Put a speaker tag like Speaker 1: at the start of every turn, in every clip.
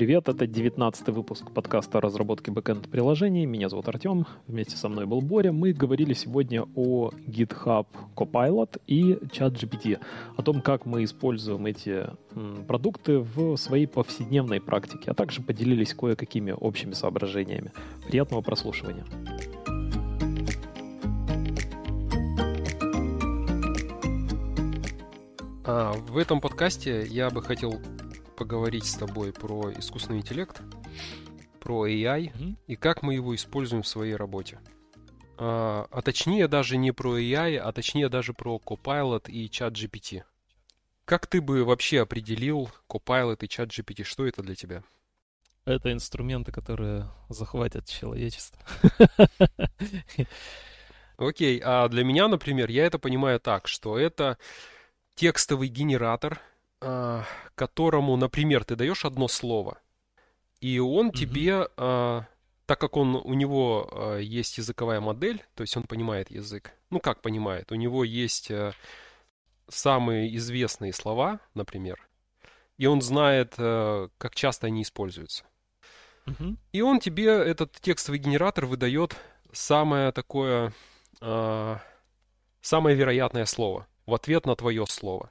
Speaker 1: привет! Это 19 выпуск подкаста о разработке бэкэнд-приложений. Меня зовут Артем, вместе со мной был Боря. Мы говорили сегодня о GitHub Copilot и ChatGPT, о том, как мы используем эти продукты в своей повседневной практике, а также поделились кое-какими общими соображениями. Приятного прослушивания!
Speaker 2: А, в этом подкасте я бы хотел поговорить с тобой про искусственный интеллект, про AI mm-hmm. и как мы его используем в своей работе. А, а точнее даже не про AI, а точнее даже про Copilot и ChatGPT. Как ты бы вообще определил Copilot и ChatGPT? Что это для тебя?
Speaker 1: Это инструменты, которые захватят человечество.
Speaker 2: Окей, а для меня, например, я это понимаю так, что это текстовый генератор, а, которому, например, ты даешь одно слово, и он угу. тебе, а, так как он у него а, есть языковая модель, то есть он понимает язык, ну как понимает, у него есть самые известные слова, например, и он знает, как часто они используются. Угу. И он тебе, этот текстовый генератор, выдает самое такое, самое вероятное слово в ответ на твое слово.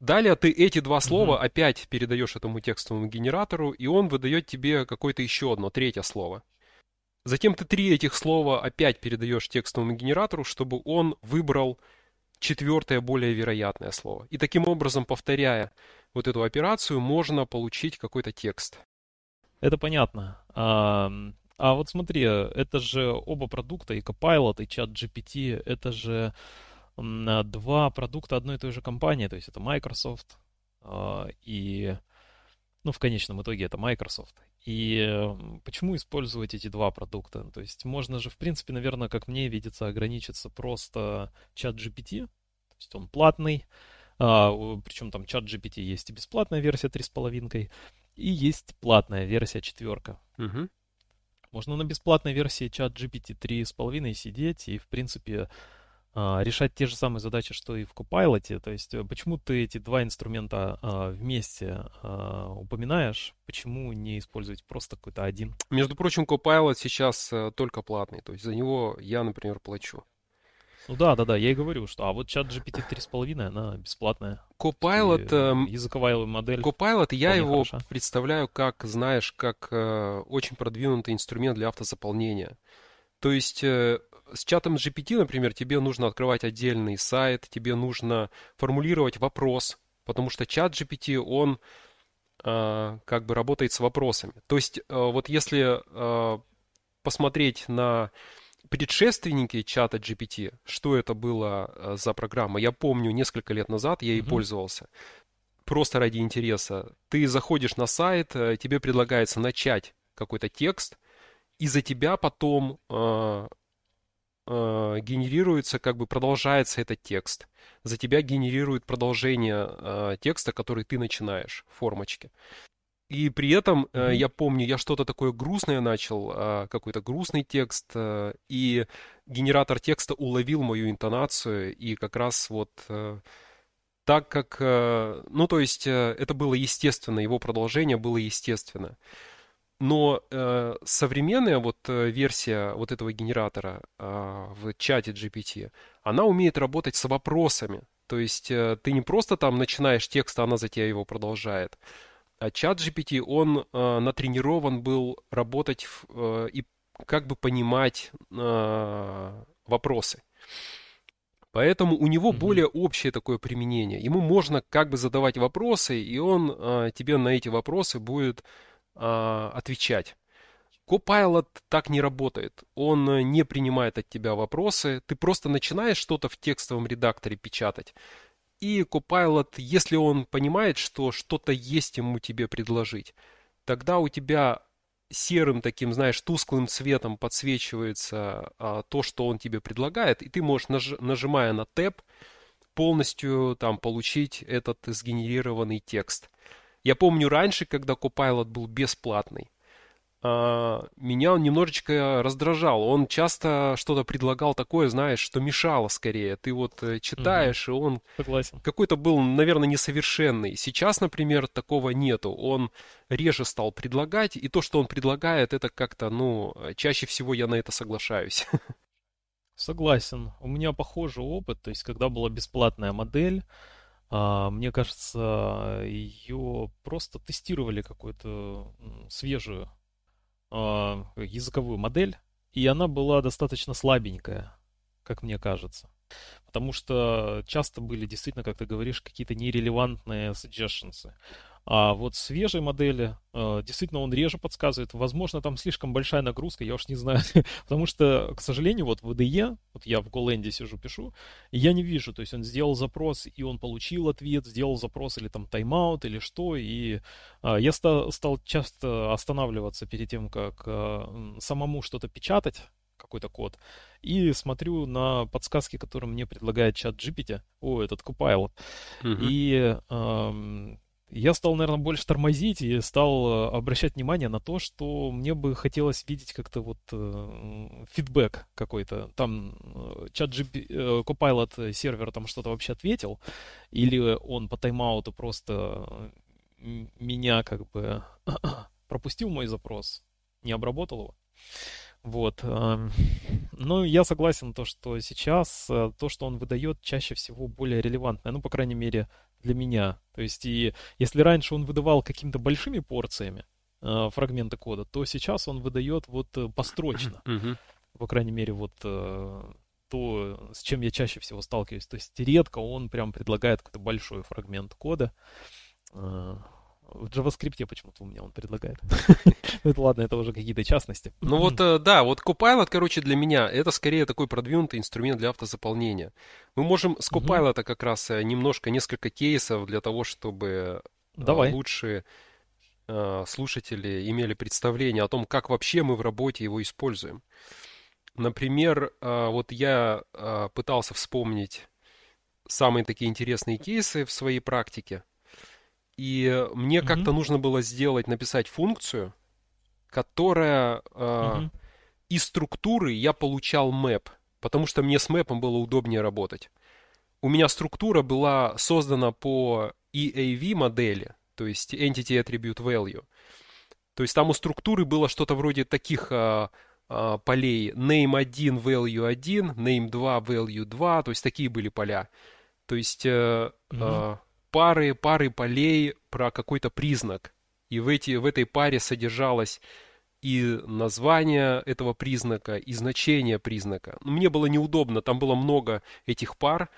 Speaker 2: Далее ты эти два слова mm-hmm. опять передаешь этому текстовому генератору, и он выдает тебе какое-то еще одно, третье слово. Затем ты три этих слова опять передаешь текстовому генератору, чтобы он выбрал четвертое, более вероятное слово. И таким образом, повторяя вот эту операцию, можно получить какой-то текст.
Speaker 1: Это понятно. А, а вот смотри, это же оба продукта, и Copilot, и ChatGPT, это же два продукта одной и той же компании, то есть это Microsoft а, и, ну, в конечном итоге это Microsoft. И почему использовать эти два продукта? То есть можно же, в принципе, наверное, как мне видится, ограничиться просто чат GPT, то есть он платный, а, причем там чат GPT есть и бесплатная версия 3,5, и есть платная версия четверка. Угу. Можно на бесплатной версии чат GPT 3,5 сидеть и, в принципе, решать те же самые задачи, что и в Copilot. То есть э, почему ты эти два инструмента а, вместе а, упоминаешь? Почему не использовать просто какой-то один?
Speaker 2: Между прочим, Copilot сейчас э, только платный. То есть за него я, например, плачу.
Speaker 1: Ну да, да, да, я и говорю, что а вот чат GPT 3,5, она бесплатная.
Speaker 2: Copilot,
Speaker 1: э, языковая модель.
Speaker 2: Copilot, я его хороша. представляю как, знаешь, как э, очень продвинутый инструмент для автозаполнения. То есть э, с чатом GPT, например, тебе нужно открывать отдельный сайт, тебе нужно формулировать вопрос, потому что чат GPT, он э, как бы работает с вопросами. То есть э, вот если э, посмотреть на предшественники чата GPT, что это было за программа, я помню несколько лет назад я ей mm-hmm. пользовался. Просто ради интереса. Ты заходишь на сайт, тебе предлагается начать какой-то текст, и за тебя потом э, э, генерируется, как бы продолжается этот текст. За тебя генерирует продолжение э, текста, который ты начинаешь в формочке. И при этом э, я помню, я что-то такое грустное начал, э, какой-то грустный текст, э, и генератор текста уловил мою интонацию, и как раз вот э, так как, э, ну то есть э, это было естественно, его продолжение было естественно. Но э, современная вот э, версия вот этого генератора э, в чате GPT, она умеет работать с вопросами. То есть э, ты не просто там начинаешь текст, а она за тебя его продолжает. А чат GPT, он э, натренирован был работать в, э, и как бы понимать э, вопросы. Поэтому у него mm-hmm. более общее такое применение. Ему можно как бы задавать вопросы, и он э, тебе на эти вопросы будет э, отвечать. Copilot так не работает. Он э, не принимает от тебя вопросы. Ты просто начинаешь что-то в текстовом редакторе печатать. И Copilot, если он понимает, что что-то есть ему тебе предложить, тогда у тебя серым таким, знаешь, тусклым цветом подсвечивается а, то, что он тебе предлагает, и ты можешь, наж- нажимая на Tab, полностью там получить этот сгенерированный текст. Я помню раньше, когда Copilot был бесплатный, а, меня он немножечко раздражал. Он часто что-то предлагал такое, знаешь, что мешало скорее. Ты вот э, читаешь, угу. и он
Speaker 1: Согласен.
Speaker 2: какой-то был, наверное, несовершенный. Сейчас, например, такого нету. Он реже стал предлагать, и то, что он предлагает, это как-то, ну, чаще всего я на это соглашаюсь.
Speaker 1: Согласен. У меня похожий опыт. То есть, когда была бесплатная модель, мне кажется, ее просто тестировали какую-то свежую а, языковую модель, и она была достаточно слабенькая, как мне кажется. Потому что часто были действительно, как ты говоришь, какие-то нерелевантные suggestions. А вот свежей модели, э, действительно, он реже подсказывает. Возможно, там слишком большая нагрузка, я уж не знаю. Потому что, к сожалению, вот в IDE, вот я в GoLand сижу, пишу, и я не вижу. То есть он сделал запрос, и он получил ответ, сделал запрос или там тайм-аут, или что. И а, я стал, стал часто останавливаться перед тем, как а, самому что-то печатать, какой-то код, и смотрю на подсказки, которые мне предлагает чат GPT, о, этот Copilot. Uh-huh. И эм, я стал, наверное, больше тормозить и стал э, обращать внимание на то, что мне бы хотелось видеть как-то вот э, фидбэк какой-то. Там э, чат GP, э, Copilot сервер там что-то вообще ответил, или он по тайм-ауту просто меня как бы пропустил мой запрос, не обработал его. Вот. Эм, ну, я согласен, то, что сейчас э, то, что он выдает, чаще всего более релевантное. Ну, по крайней мере, для меня. То есть, и если раньше он выдавал какими-то большими порциями э, фрагменты кода, то сейчас он выдает вот э, построчно. Mm-hmm. По крайней мере, вот э, то, с чем я чаще всего сталкиваюсь. То есть редко он прям предлагает какой-то большой фрагмент кода. Э, в JavaScript почему-то у меня он предлагает. Ну, это ладно, это уже какие-то частности.
Speaker 2: Ну вот, э, да, вот Copilot, короче, для меня это скорее такой продвинутый инструмент для автозаполнения. Мы можем с Copilot как раз э, немножко, несколько кейсов для того, чтобы э, Давай. лучше слушатели имели представление о том, как вообще мы в работе его используем. Например, вот я пытался вспомнить самые такие интересные кейсы в своей практике. И мне mm-hmm. как-то нужно было сделать, написать функцию, которая э, mm-hmm. из структуры я получал мэп, потому что мне с мэпом было удобнее работать. У меня структура была создана по EAV модели, то есть Entity Attribute Value. То есть там у структуры было что-то вроде таких а, а, полей name 1, value 1, name 2, value 2, то есть такие были поля. То есть mm-hmm. а, пары, пары полей про какой-то признак. И в, эти, в этой паре содержалось и название этого признака, и значение признака. Но мне было неудобно, там было много этих пар,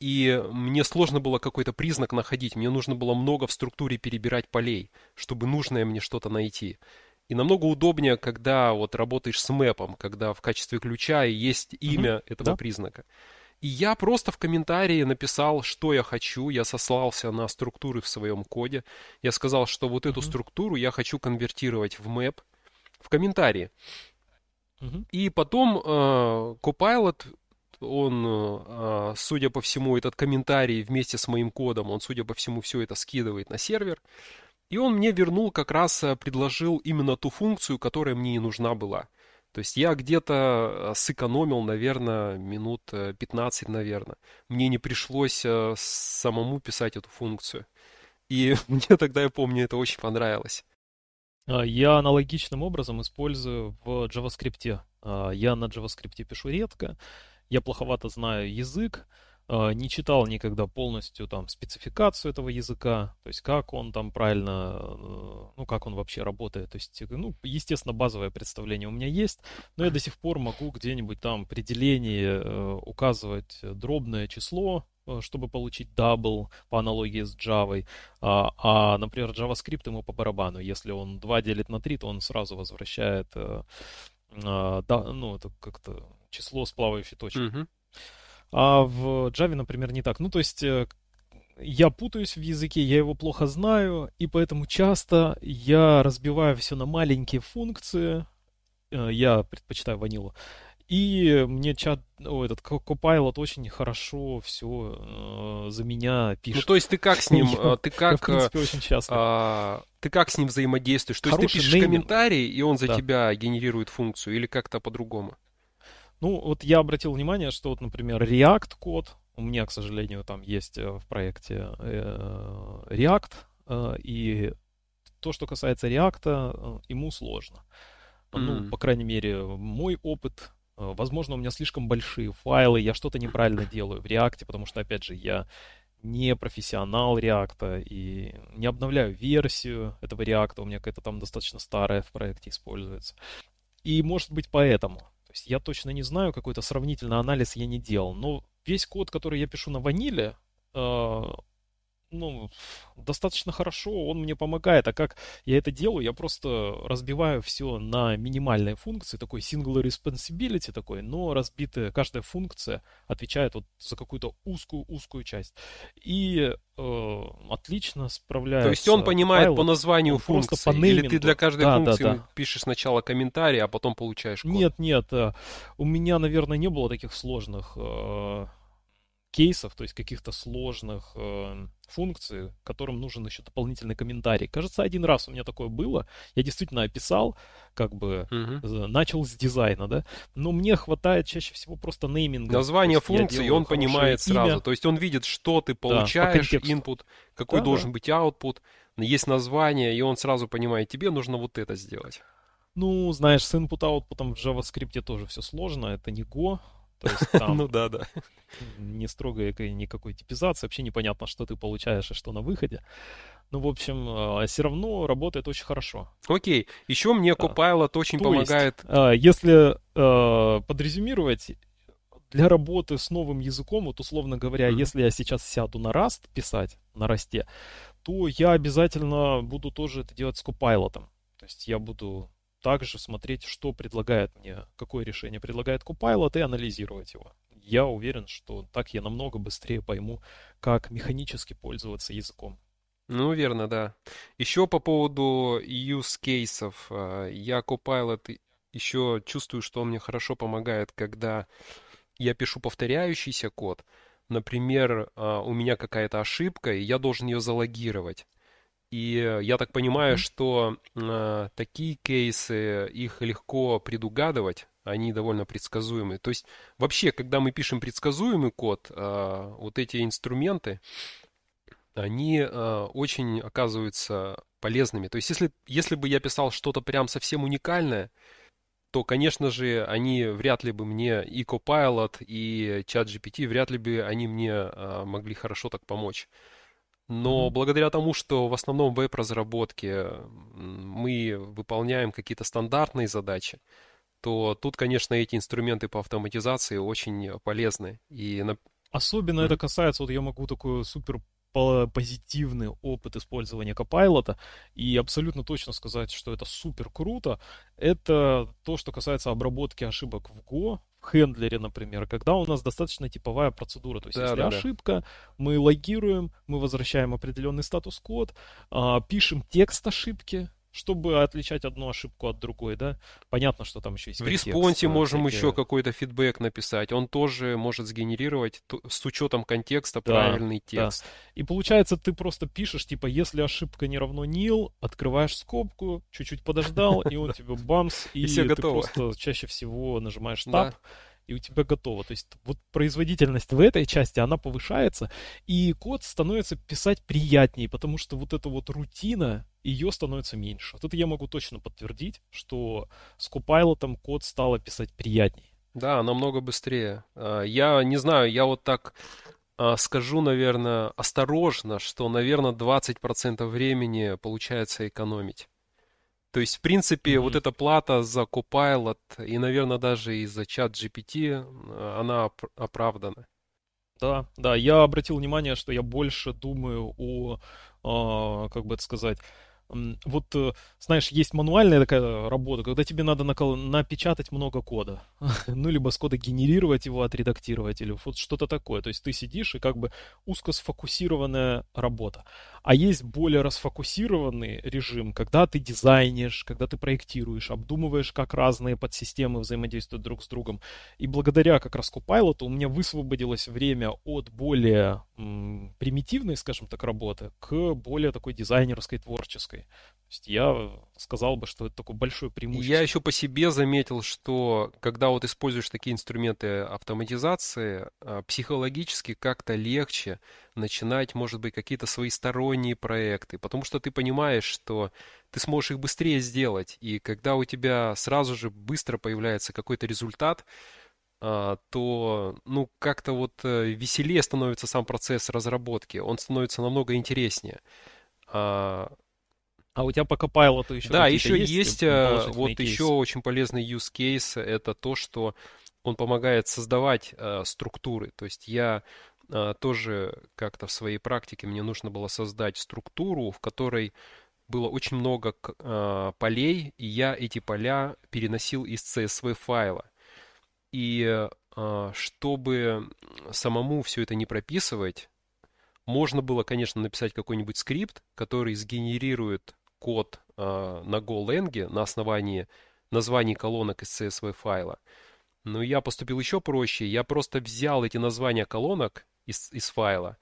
Speaker 2: и мне сложно было какой-то признак находить. Мне нужно было много в структуре перебирать полей, чтобы нужное мне что-то найти. И намного удобнее, когда вот работаешь с мэпом, когда в качестве ключа есть имя mm-hmm. этого да. признака. И я просто в комментарии написал, что я хочу. Я сослался на структуры в своем коде. Я сказал, что вот эту mm-hmm. структуру я хочу конвертировать в мэп в комментарии. Mm-hmm. И потом э, Copilot, он, э, судя по всему, этот комментарий вместе с моим кодом, он, судя по всему, все это скидывает на сервер. И он мне вернул, как раз э, предложил именно ту функцию, которая мне и нужна была. То есть я где-то э, сэкономил, наверное, минут 15, э, наверное. Мне не пришлось э, самому писать эту функцию. И мне тогда, я помню, это очень понравилось.
Speaker 1: А, я аналогичным образом использую в JavaScript. А, я на JavaScript пишу редко, я плоховато знаю язык, не читал никогда полностью там спецификацию этого языка, то есть как он там правильно, э, ну как он вообще работает, то есть, ну, естественно, базовое представление у меня есть, но я до сих пор могу где-нибудь там при делении э, указывать дробное число, э, чтобы получить double по аналогии с Java. А, а, например, JavaScript ему по барабану. Если он 2 делит на 3, то он сразу возвращает а, да, ну, это как-то число с плавающей точкой. Uh-huh. А в Java, например, не так. Ну, то есть э, я путаюсь в языке, я его плохо знаю, и поэтому часто я разбиваю все на маленькие функции. Э, я предпочитаю ванилу. И мне чат, о, этот Copilot очень хорошо все э, за меня
Speaker 2: Ну,
Speaker 1: пишет.
Speaker 2: то есть ты как с ним,
Speaker 1: Я-
Speaker 2: а, ты
Speaker 1: Я, в
Speaker 2: как,
Speaker 1: принципе, очень счастлив.
Speaker 2: а, ты как с ним взаимодействуешь? То есть ты
Speaker 1: Хороший
Speaker 2: пишешь
Speaker 1: нейминг.
Speaker 2: комментарий, и он за
Speaker 1: Да.
Speaker 2: тебя генерирует функцию, или как-то по-другому?
Speaker 1: Ну, вот я обратил внимание, что вот, например, React код, у меня, к сожалению, там есть э, в проекте э, React, э, и то, что касается React, ему сложно. Ну,
Speaker 2: М.
Speaker 1: по крайней мере, мой опыт, возможно, у меня слишком большие файлы, я что-то неправильно делаю в React, потому что, опять же, я не профессионал React и не обновляю версию этого React, у меня какая-то там достаточно старая в проекте используется. И может быть поэтому. Есть я точно не знаю, какой-то сравнительный анализ я не делал. Но весь код, который я пишу на ваниле, э, ну, достаточно хорошо, он мне помогает. А как я это делаю? Я просто разбиваю все на минимальные функции, такой single responsibility такой, но разбитая каждая функция отвечает вот за какую-то узкую-узкую часть. И э, отлично справляется.
Speaker 2: То есть он понимает
Speaker 1: Copilot.
Speaker 2: по названию функции,
Speaker 1: по
Speaker 2: или ты для каждой
Speaker 1: Да, да,
Speaker 2: функции
Speaker 1: да.
Speaker 2: пишешь сначала комментарий, а потом получаешь код?
Speaker 1: Нет, нет, э, у меня, наверное, не было таких сложных э, кейсов, то есть каких-то сложных э, функций, которым нужен еще дополнительный комментарий. Кажется, один раз у меня такое было. Я действительно описал, как бы э, начал с дизайна, да, но мне хватает чаще всего просто нейминга.
Speaker 2: Название функции, он понимает сразу.
Speaker 1: имя.
Speaker 2: То есть он видит, что ты
Speaker 1: по
Speaker 2: получаешь,
Speaker 1: контексту.
Speaker 2: input, какой
Speaker 1: Да,
Speaker 2: должен
Speaker 1: да.
Speaker 2: быть output, есть название, и он сразу понимает, тебе нужно вот это сделать.
Speaker 1: Ну, знаешь, с input-output в JavaScript тоже все сложно, это не Go, то есть там
Speaker 2: Ну да, да.
Speaker 1: не строгой какой- никакой типизации, вообще непонятно, что ты получаешь и что на выходе. Ну, в общем, все равно работает очень хорошо.
Speaker 2: Окей, еще мне
Speaker 1: Да.
Speaker 2: Copilot очень
Speaker 1: То есть,
Speaker 2: помогает.
Speaker 1: а, если э, подрезюмировать, для работы с новым языком, вот условно говоря,
Speaker 2: Мгм.
Speaker 1: если я сейчас сяду на Rust писать, на Расте, то я обязательно буду тоже это делать с Copilot. То есть я буду также смотреть, что предлагает мне, какое решение предлагает Copilot и анализировать его. Я уверен, что так я намного быстрее пойму, как механически пользоваться языком.
Speaker 2: Ну, верно, да. Еще по поводу use кейсов. а, Я Copilot еще чувствую, что он мне хорошо помогает, когда я пишу повторяющийся код. Например, а, у меня какая-то ошибка, и я должен ее залогировать. И э, я так понимаю,
Speaker 1: Мгм.
Speaker 2: что а, такие кейсы, их легко предугадывать, они довольно предсказуемые. То есть вообще, когда мы пишем предсказуемый код, а, вот эти инструменты, они а, очень оказываются полезными. То есть если, если бы я писал что-то прям совсем уникальное, то, конечно же, они вряд ли бы мне и Copilot, и ChatGPT, вряд ли бы они мне а, могли хорошо так помочь. Но благодаря тому, что в основном в веб-разработке мы выполняем какие-то стандартные задачи, то тут, конечно, эти инструменты по автоматизации очень полезны. И, на-
Speaker 1: Особенно
Speaker 2: Мгм.
Speaker 1: это касается, вот я могу такой супер по- позитивный опыт использования Copilot и абсолютно точно сказать, что это супер круто. Это то, что касается обработки ошибок в Go, хендлере, например, когда у нас достаточно типовая процедура. То есть,
Speaker 2: Да,
Speaker 1: если
Speaker 2: да, да.
Speaker 1: ошибка, мы логируем, мы возвращаем определенный статус-код, а, пишем текст ошибки, чтобы отличать одну ошибку от другой, да. Понятно, что там еще есть
Speaker 2: В
Speaker 1: контекст,
Speaker 2: респонсе можем
Speaker 1: всякие-
Speaker 2: еще какой-то фидбэк написать. Он тоже может сгенерировать с учетом контекста
Speaker 1: Да,
Speaker 2: правильный
Speaker 1: да.
Speaker 2: текст.
Speaker 1: И получается, ты просто пишешь, типа, если ошибка не равно nil, открываешь скобку, чуть-чуть подождал, и он тебе бамс, и, ты просто чаще всего нажимаешь
Speaker 2: Да.
Speaker 1: Tab, и у тебя готово. То есть вот производительность в этой части, она повышается, и код становится писать приятнее, потому что вот эта вот рутина, ее становится меньше. Вот это я могу точно подтвердить, что с Copilot код стало писать приятнее.
Speaker 2: Да, намного быстрее. А, Я не знаю, я вот так а, скажу, наверное, осторожно, что, наверное, 20% времени получается экономить. То есть, в принципе, вот
Speaker 1: Мгм.
Speaker 2: эта плата за Copilot и, наверное, даже и за чат GPT, она оп- оправдана.
Speaker 1: Да, да, я обратил внимание, что я больше думаю о, а, как бы это сказать, вот, э, знаешь, есть мануальная такая работа, когда тебе надо накол- напечатать много кода, ну, либо с кода генерировать его, отредактировать, или вот что-то такое. То есть ты сидишь и как бы узко сфокусированная работа. А есть более расфокусированный режим, когда ты дизайнишь, когда ты проектируешь, обдумываешь, как разные подсистемы взаимодействуют друг с другом. И благодаря как раз Copilot у меня высвободилось время от более м, примитивной, скажем так, работы к более такой дизайнерской, творческой есть я сказал бы, что это такое большое преимущество.
Speaker 2: Я еще по себе заметил, что когда вот используешь такие инструменты автоматизации, а, психологически как-то легче начинать, может быть, какие-то свои сторонние проекты, потому что ты понимаешь, что ты сможешь их быстрее сделать, и когда у тебя сразу же быстро появляется какой-то результат, а, то, ну, как-то вот э, веселее становится сам процесс разработки, он становится намного интереснее. А,
Speaker 1: у тебя по Copilot еще
Speaker 2: Да, еще есть, есть э, вот кейсы? еще очень полезный use case, это то, что он помогает создавать э, структуры. То есть я э, тоже как-то в своей практике мне нужно было создать структуру, в которой было очень много э, полей, и я эти поля переносил из CSV файла. И э, чтобы самому все это не прописывать, можно было, конечно, написать какой-нибудь скрипт, который сгенерирует код э, на GoLang на основании названий колонок из CSV файла. Но я поступил еще проще. Я просто взял эти названия колонок из, из файла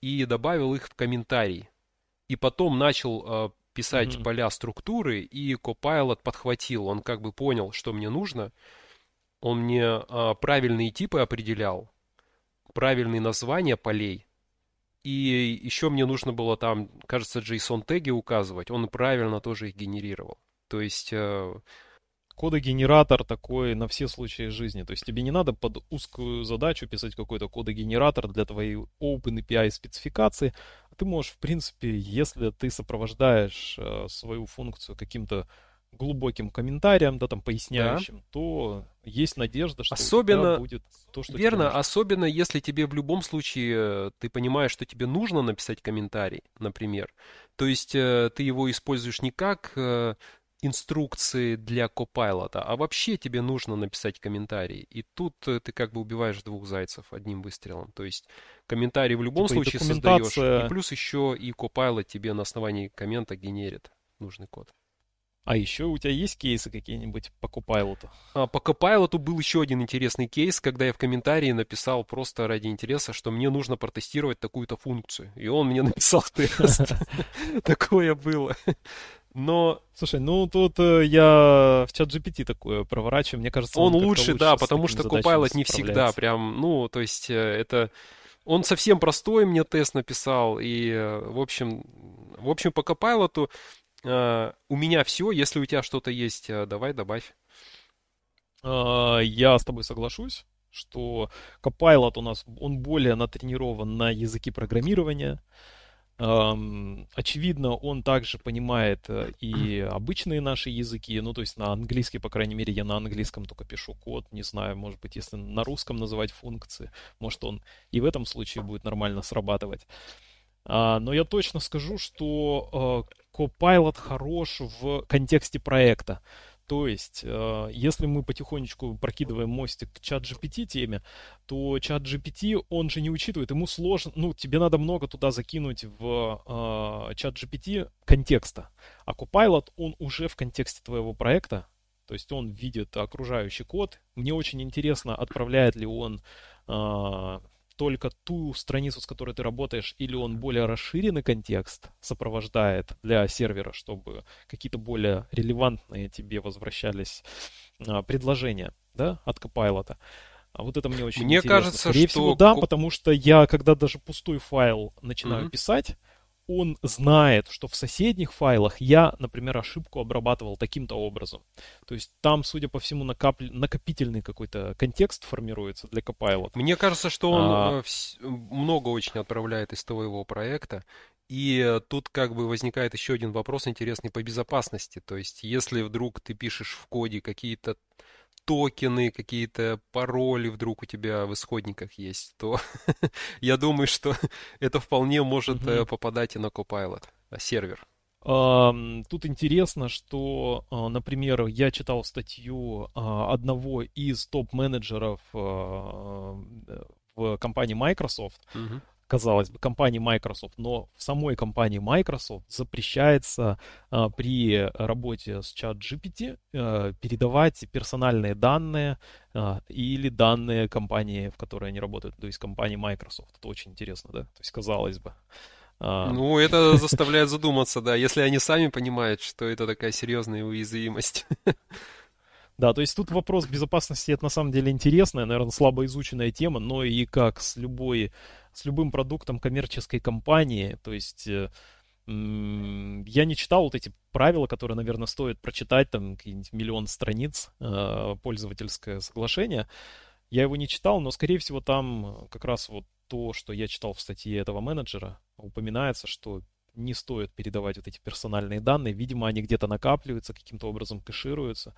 Speaker 2: и добавил их в комментарий. И потом начал э, писать mm-hmm. поля структуры, и Copilot подхватил. Он как бы понял, что мне нужно. Он мне э, правильные типы определял, правильные названия полей. И еще мне нужно было там, кажется, JSON-теги указывать. Он правильно тоже их генерировал. То есть... Э,
Speaker 1: кодогенератор такой на все случаи жизни. То есть тебе не надо под узкую задачу писать какой-то кодогенератор для твоей OpenAPI спецификации. Ты можешь, в принципе, если ты сопровождаешь э, свою функцию каким-то глубоким комментарием, да, там, поясняющим, да. то есть надежда, что
Speaker 2: особенно,
Speaker 1: будет то, что
Speaker 2: Верно, особенно если тебе в любом случае, э, ты понимаешь, что тебе нужно написать комментарий, например. То есть э, ты его используешь не как э, инструкции для Copilot, а вообще тебе нужно написать комментарий. И тут ты как бы убиваешь двух зайцев одним выстрелом. То есть комментарий в любом типа случае создаешь, и плюс еще и Copilot тебе на основании коммента генерит нужный код.
Speaker 1: А еще у тебя есть кейсы какие-нибудь по Copilot?
Speaker 2: А, по Copilot был еще один интересный кейс, когда я в комментарии написал просто ради интереса, что мне нужно протестировать такую-то функцию. И он мне написал тест. Такое было. Но...
Speaker 1: Слушай, ну тут э, я в чат GPT такое проворачиваю, мне кажется,
Speaker 2: он, он лучше, да, потому что Copilot не всегда прям, ну, то есть э, это... Он совсем простой мне тест написал, и, э, в общем, в общем, по Copilot Uh, у меня все. Если у тебя что-то есть, uh, давай добавь.
Speaker 1: Uh, я с тобой соглашусь, что Copilot у нас, он более натренирован на языки программирования. Um, очевидно, он также понимает э, и обычные наши языки, ну, то есть на английский, по крайней мере, я на английском только пишу код, не знаю, может быть, если на русском называть функции, может, он и в этом случае будет нормально срабатывать. Uh, но я точно скажу, что uh, Copilot хорош в контексте проекта. То есть, э, если мы потихонечку прокидываем мостик к чат GPT теме, то чат GPT, он же не учитывает, ему сложно, ну, тебе надо много туда закинуть в чат GPT контекста. А Copilot, он уже в контексте твоего проекта, то есть он видит окружающий код. Мне очень интересно, отправляет ли он только ту страницу, с которой ты работаешь, или он более расширенный контекст сопровождает для сервера, чтобы какие-то более релевантные тебе возвращались а, предложения да, от Copilot. А вот это мне очень
Speaker 2: мне
Speaker 1: интересно.
Speaker 2: кажется,
Speaker 1: Скорее
Speaker 2: что...
Speaker 1: всего, да, потому что я, когда даже пустой файл начинаю mm-hmm. писать, он знает, что в соседних файлах я, например, ошибку обрабатывал таким-то образом. То есть там, судя по всему, накап... накопительный какой-то контекст формируется для Copilot.
Speaker 2: Мне кажется, что он а... Э, много очень отправляет из твоего проекта. И тут как бы возникает еще один вопрос интересный по безопасности. То есть, если вдруг ты пишешь в коде какие-то токены, какие-то пароли вдруг у тебя в исходниках есть, то я думаю, что это вполне может mm-hmm. попадать и на Copilot, а, сервер.
Speaker 1: Тут интересно, что, а, например, я читал статью а, одного из топ-менеджеров в компании Microsoft, угу. Казалось бы, компании Microsoft, но в самой компании Microsoft запрещается а, при работе с чат GPT а, передавать персональные данные а, или данные компании, в которой они работают, то есть компании Microsoft. Это очень интересно, да? То есть, казалось бы.
Speaker 2: А... Ну, это заставляет задуматься, да, если они сами понимают, что это такая серьезная уязвимость.
Speaker 1: Да, то есть тут вопрос безопасности, это на самом деле интересная, наверное, слабо изученная тема, но и как с любой, с любым продуктом коммерческой компании, то есть э, я не читал вот эти правила, которые, наверное, стоит прочитать, там, какие-нибудь миллион страниц, э, пользовательское соглашение. Я его не читал, но, скорее всего, там как раз вот то, что я читал в статье этого менеджера, упоминается, что не стоит передавать вот эти персональные данные. Видимо, они где-то накапливаются, каким-то образом кэшируются.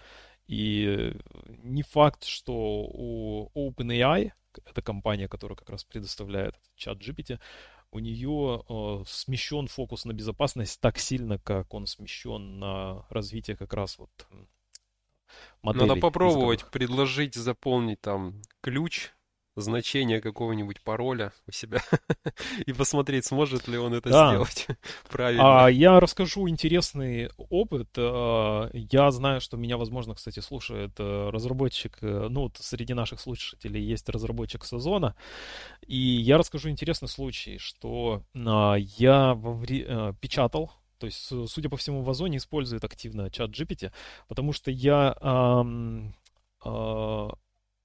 Speaker 1: И не факт, что у OpenAI, это компания, которая как раз предоставляет чат GPT, у нее э, смещен фокус на безопасность так сильно, как он смещен на развитие как раз вот
Speaker 2: моделей. Надо попробовать предложить заполнить там ключ значение какого-нибудь пароля у себя и посмотреть, сможет ли он это да. сделать правильно.
Speaker 1: А, я расскажу интересный опыт. А, я знаю, что меня, возможно, кстати, слушает э, разработчик, э, ну, вот среди наших слушателей есть разработчик сезона, и я расскажу интересный случай, что а, я во вре... Э, печатал то есть, судя по всему, в Озоне использует активно чат GPT, потому что я эм, э,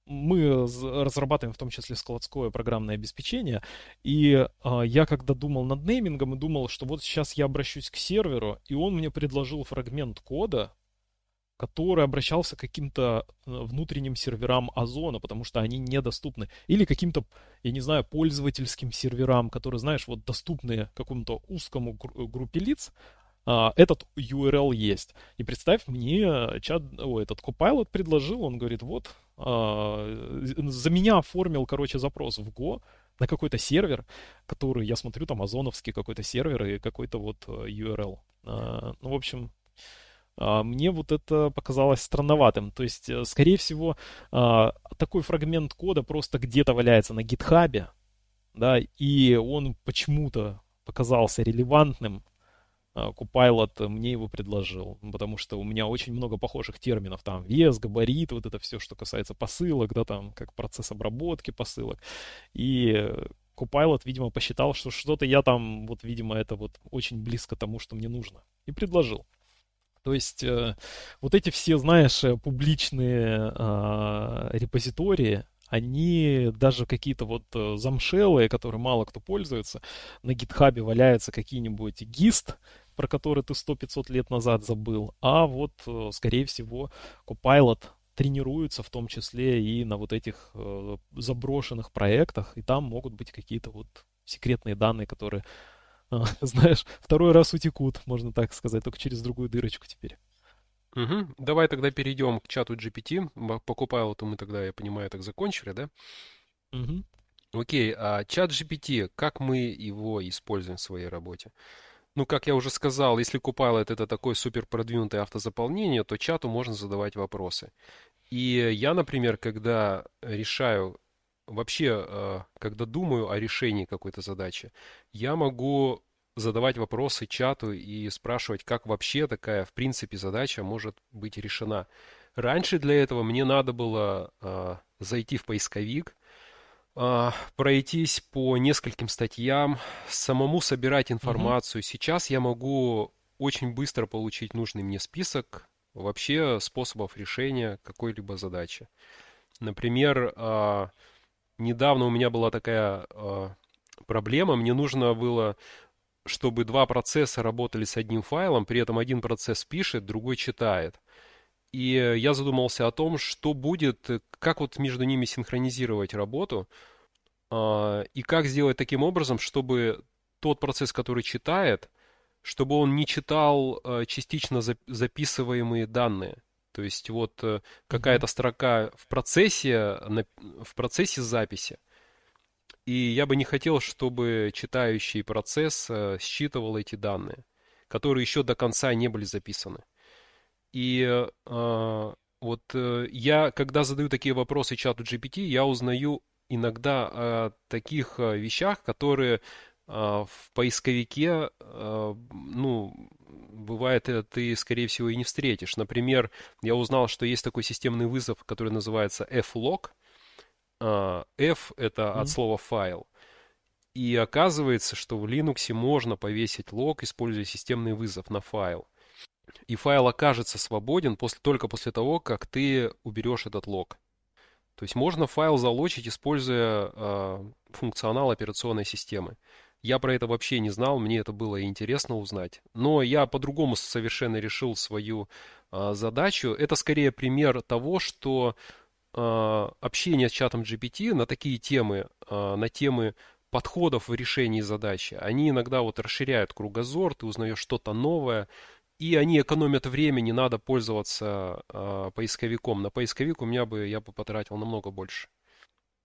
Speaker 1: мы разрабатываем в том числе складское программное обеспечение, и э, я когда думал над неймингом и думал, что вот сейчас я обращусь к серверу, и он мне предложил фрагмент кода, который обращался к каким-то э, внутренним серверам Озона, потому что они недоступны. Или каким-то, я не знаю, пользовательским серверам, которые, знаешь, вот доступны какому-то узкому группе лиц, а, этот URL есть. И представь, мне чат, о, этот Copilot предложил, он говорит, вот, а, за меня оформил, короче, запрос в Go на какой-то сервер, который, я смотрю, там озоновский какой-то сервер и какой-то вот э, URL. А, ну, в общем, мне вот это показалось странноватым. То есть, э, скорее всего, такой фрагмент кода просто где-то валяется на гитхабе, да, и он почему-то показался релевантным а, Copilot мне его предложил, потому что у меня очень много похожих терминов, там вес, габарит, вот это все, что касается посылок, да, там как процесс обработки посылок. И Copilot, видимо, посчитал, что что-то я там, вот, видимо, это вот очень близко тому, что мне нужно, и предложил. То есть э, вот эти все, знаешь, э, публичные э, репозитории, они даже какие-то вот э, замшелые, которые мало кто пользуется, на гитхабе валяются какие-нибудь гист, про который ты 100-500 лет назад забыл, а вот, э, скорее всего, Copilot тренируется в том числе и на вот этих э, заброшенных проектах, и там могут быть какие-то вот секретные данные, которые, э, знаешь, второй раз утекут, можно так сказать, только через другую дырочку теперь.
Speaker 2: Угу. Давай тогда перейдем к чату GPT. По Copilot мы тогда, я понимаю, так закончили, да? Угу. Окей, а чат GPT, как мы его используем в своей работе? Ну, как я уже сказал, если Copilot это такое супер продвинутое автозаполнение, то чату можно задавать вопросы. И я, например, когда решаю, вообще, э, когда думаю о решении какой-то задачи, я могу задавать вопросы чату и спрашивать, как вообще такая, в принципе, задача может быть решена. Раньше для этого мне надо было э, зайти в поисковик, пройтись по нескольким статьям, самому собирать информацию. Угу. Сейчас я могу очень быстро получить нужный мне список вообще способов решения какой-либо задачи. Например, а, недавно у меня была такая а, проблема, мне нужно было чтобы два процесса работали с одним файлом, при этом один процесс пишет, другой читает. И я задумался о том, что будет, как вот между ними синхронизировать работу, а, и как сделать таким образом, чтобы тот процесс, который читает, чтобы он не читал а, частично записываемые данные. То есть вот э, какая-то строка в процессе, в процессе записи. И я бы не хотел, чтобы читающий процесс э, считывал эти данные, которые еще до конца не были записаны. И э, вот э, я, когда задаю такие вопросы чату GPT, я узнаю иногда о таких вещах, которые в поисковике, ну, бывает, ты, скорее всего, и не встретишь. Например, я узнал, что есть такой системный вызов, который называется flog. F — это от слова файл. И оказывается, что в Linux можно повесить лог, используя системный вызов на файл. И файл окажется свободен после, только после того, как ты уберешь этот лог. То есть можно файл залочить, используя э, функционал операционной системы. Я про это вообще не знал, мне это было интересно узнать. Но я по-другому совершенно решил свою э, задачу. Это скорее пример того, что э, общение с чатом GPT на такие темы, э, на темы подходов в решении задачи. Они иногда вот расширяют кругозор, ты узнаешь что-то новое, и они экономят время, не надо пользоваться э, поисковиком. На поисковик у меня бы я бы потратил намного больше.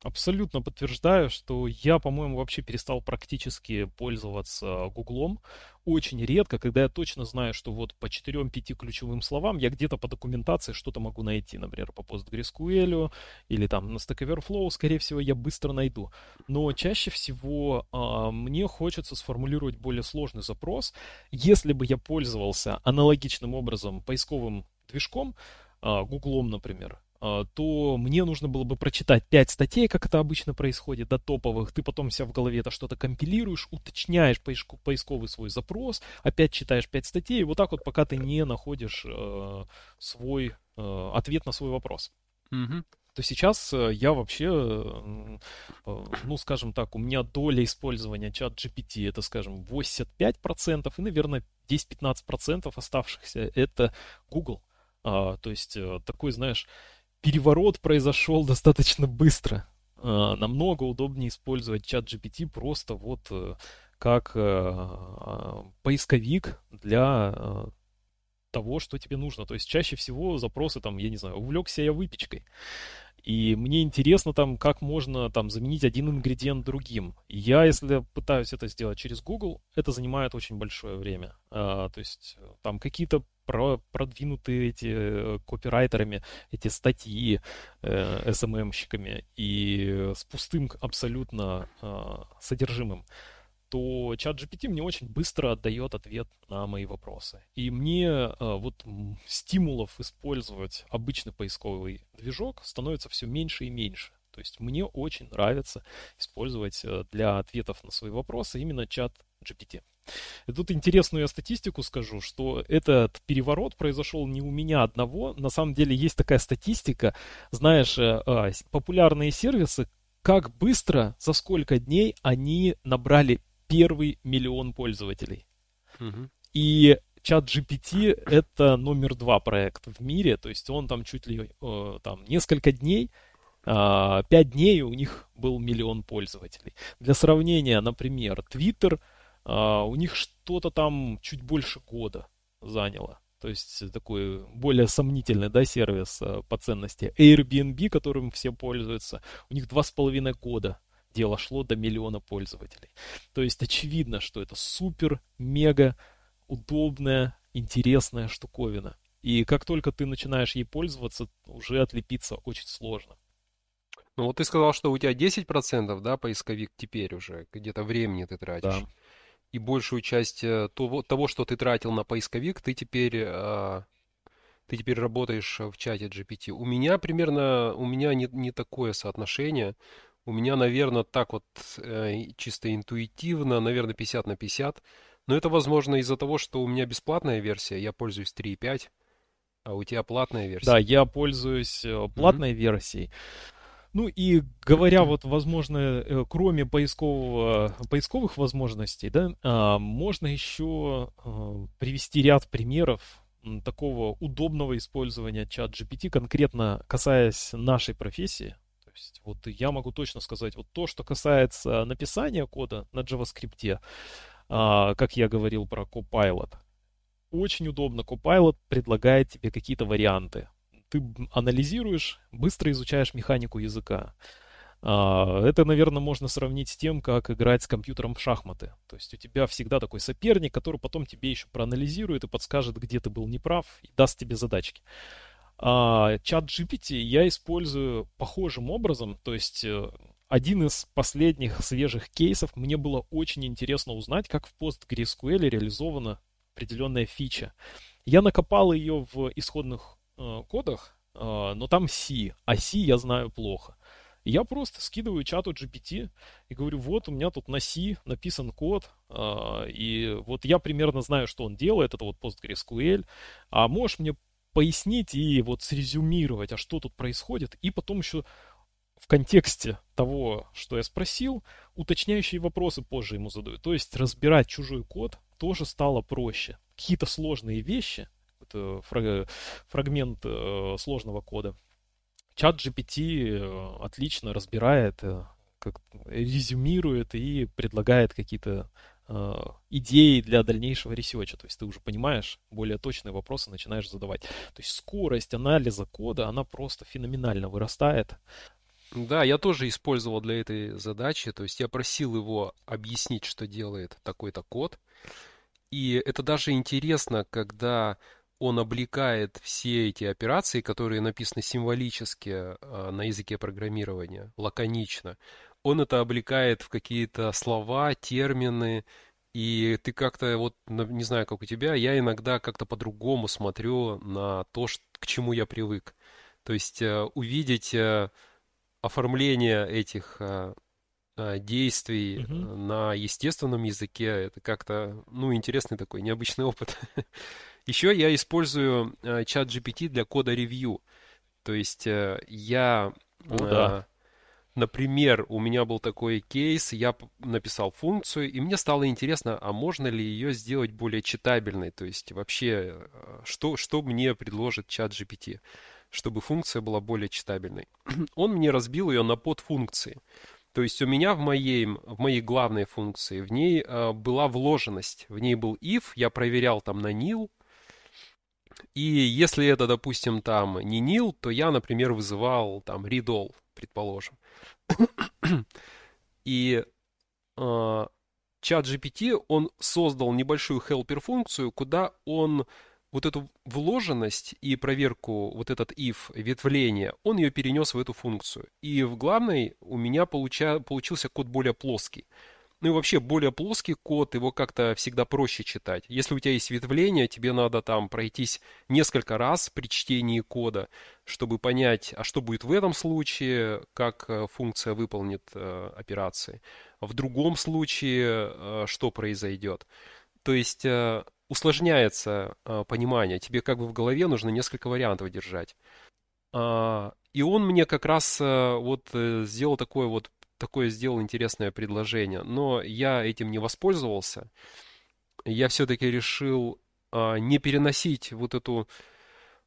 Speaker 1: Абсолютно подтверждаю, что я, по-моему, вообще перестал практически пользоваться Гуглом. Очень редко, когда я точно знаю, что вот по 4-5 ключевым словам я где-то по документации что-то могу найти. Например, по PostgreSQL или там на Stack Overflow, скорее всего, я быстро найду. Но чаще всего э, мне хочется сформулировать более сложный запрос. Если бы я пользовался аналогичным образом поисковым движком, э, Гуглом, например, а, то мне нужно было бы прочитать 5 статей, как это обычно происходит, до топовых. Ты потом себя в голове это что-то компилируешь, уточняешь поисковый свой запрос, опять читаешь 5 статей, и вот так вот, пока ты не находишь э, свой э, ответ на свой вопрос.
Speaker 2: Mm-hmm.
Speaker 1: То сейчас э, я вообще, ну, скажем так, у меня доля использования чат GPT это, скажем, 85%, и, наверное, 10-15% оставшихся это Google. А, то есть такой, знаешь, переворот произошел достаточно быстро. А, намного удобнее использовать чат GPT просто вот э, как э, поисковик для э, того, что тебе нужно. То есть чаще всего запросы там, я не знаю, увлекся я выпечкой. И мне интересно там, как можно там заменить один ингредиент другим. я, если пытаюсь это сделать через Google, это занимает очень большое время. А, то есть там какие-то про, продвинутые эти э, копирайтерами эти статьи э, SMM-щиками и с пустым абсолютно э, содержимым, то чат GPT мне очень быстро отдает ответ на мои вопросы. И мне э, вот стимулов использовать обычный поисковый движок становится все меньше и меньше. То есть мне очень нравится использовать э, для ответов на свои вопросы именно чат GPT. И тут интересную я статистику скажу, что этот переворот произошел не у меня одного. На самом деле есть такая статистика, знаешь, э, а, популярные сервисы, как быстро, за сколько дней они набрали первый миллион пользователей.
Speaker 2: Угу.
Speaker 1: И чат GPT это номер два проект в мире, то есть он там чуть ли э, там несколько дней, э, пять дней у них был миллион пользователей. Для сравнения, например, Twitter а, у них что-то там чуть больше года заняло. То есть такой более сомнительный да, сервис а, по ценности. Airbnb, которым все пользуются, у них два с половиной года дело шло до миллиона пользователей. То есть очевидно, что это супер, мега удобная, интересная штуковина. И как только ты начинаешь ей пользоваться, уже отлепиться очень сложно.
Speaker 2: Ну вот ты сказал, что у тебя 10%, да, поисковик теперь уже, где-то времени ты тратишь.
Speaker 1: Да
Speaker 2: и большую часть э, того, того, что ты тратил на поисковик, ты теперь, э, ты теперь работаешь в чате GPT. У меня примерно, у меня не, не такое соотношение. У меня, наверное, так вот э, чисто интуитивно, наверное, 50 на 50. Но это возможно из-за того, что у меня бесплатная версия, я пользуюсь 3.5, а у тебя платная версия.
Speaker 1: Да, я пользуюсь платной mm-hmm. версией. Ну и говоря вот, возможно, э, кроме поискового, поисковых возможностей, да, а, можно еще а, привести ряд примеров такого удобного использования чат GPT, конкретно касаясь нашей профессии. То есть вот я могу точно сказать, вот то, что касается написания кода на JavaScript, а, как я говорил про Copilot, очень удобно. Copilot предлагает тебе какие-то варианты ты анализируешь, быстро изучаешь механику языка. А, это, наверное, можно сравнить с тем, как играть с компьютером в шахматы. То есть у тебя всегда такой соперник, который потом тебе еще проанализирует и подскажет, где ты был неправ, и даст тебе задачки. А чат GPT я использую похожим образом, то есть э, один из последних свежих кейсов, мне было очень интересно узнать, как в PostgreSQL реализована определенная фича. Я накопал ее в исходных э, кодах, э, но там C, а C я знаю плохо. Я просто скидываю чату GPT и говорю, вот у меня тут на C написан код, э, и вот я примерно знаю, что он делает, это вот PostgreSQL, а можешь мне пояснить и вот срезюмировать, а что тут происходит, и потом еще в контексте того, что я спросил, уточняющие вопросы позже ему задаю. То есть разбирать чужой код тоже стало проще. Какие-то сложные вещи, это фрагмент э, сложного кода, ChatGPT э, отлично разбирает, э, как, резюмирует и предлагает какие-то э, идеи для дальнейшего research а. То есть ты уже понимаешь, более точные вопросы начинаешь задавать. То есть скорость анализа кода, она просто феноменально вырастает.
Speaker 2: Да, я тоже использовал для этой задачи, то есть я просил его объяснить, что делает такой-то код. И это даже интересно, когда он облекает все эти операции, которые написаны символически э, на языке программирования, лаконично. Он это облекает в какие-то слова, термины, и ты как-то, вот, не знаю, как у тебя, я иногда как-то по-другому смотрю на то, к чему я привык. То есть э, увидеть э, оформление этих э, действий угу. на естественном языке, это как-то, ну, интересный такой, необычный опыт. Еще я использую чат GPT для кода ревью. То есть я, О, да. например, у меня был такой кейс, я написал функцию, и мне стало интересно, а можно ли ее сделать более читабельной? То есть вообще, что, что мне предложит чат GPT? чтобы функция была более читабельной. Он мне разбил ее на подфункции. То есть у меня в моей, в моей главной функции, в ней э, была вложенность. В ней был if, я проверял там на nil. И если это, допустим, там не nil, то я, например, вызывал там read all, предположим. И э, чат GPT, он создал небольшую helper функцию, куда он вот эту вложенность и проверку, вот этот if ветвления, он ее перенес в эту функцию. И в главной у меня получа, получился код более плоский. Ну и вообще более плоский код, его как-то всегда проще читать. Если у тебя есть ветвление, тебе надо там пройтись несколько раз при чтении кода, чтобы понять, а что будет в этом случае, как э, функция выполнит э, операции. В другом случае, э, что произойдет. То есть э, усложняется э, понимание. Тебе как бы в голове нужно несколько вариантов держать. А, и он мне как раз э, вот сделал такое вот такое сделал интересное предложение, но я этим не воспользовался. Я все-таки решил а, не переносить вот эту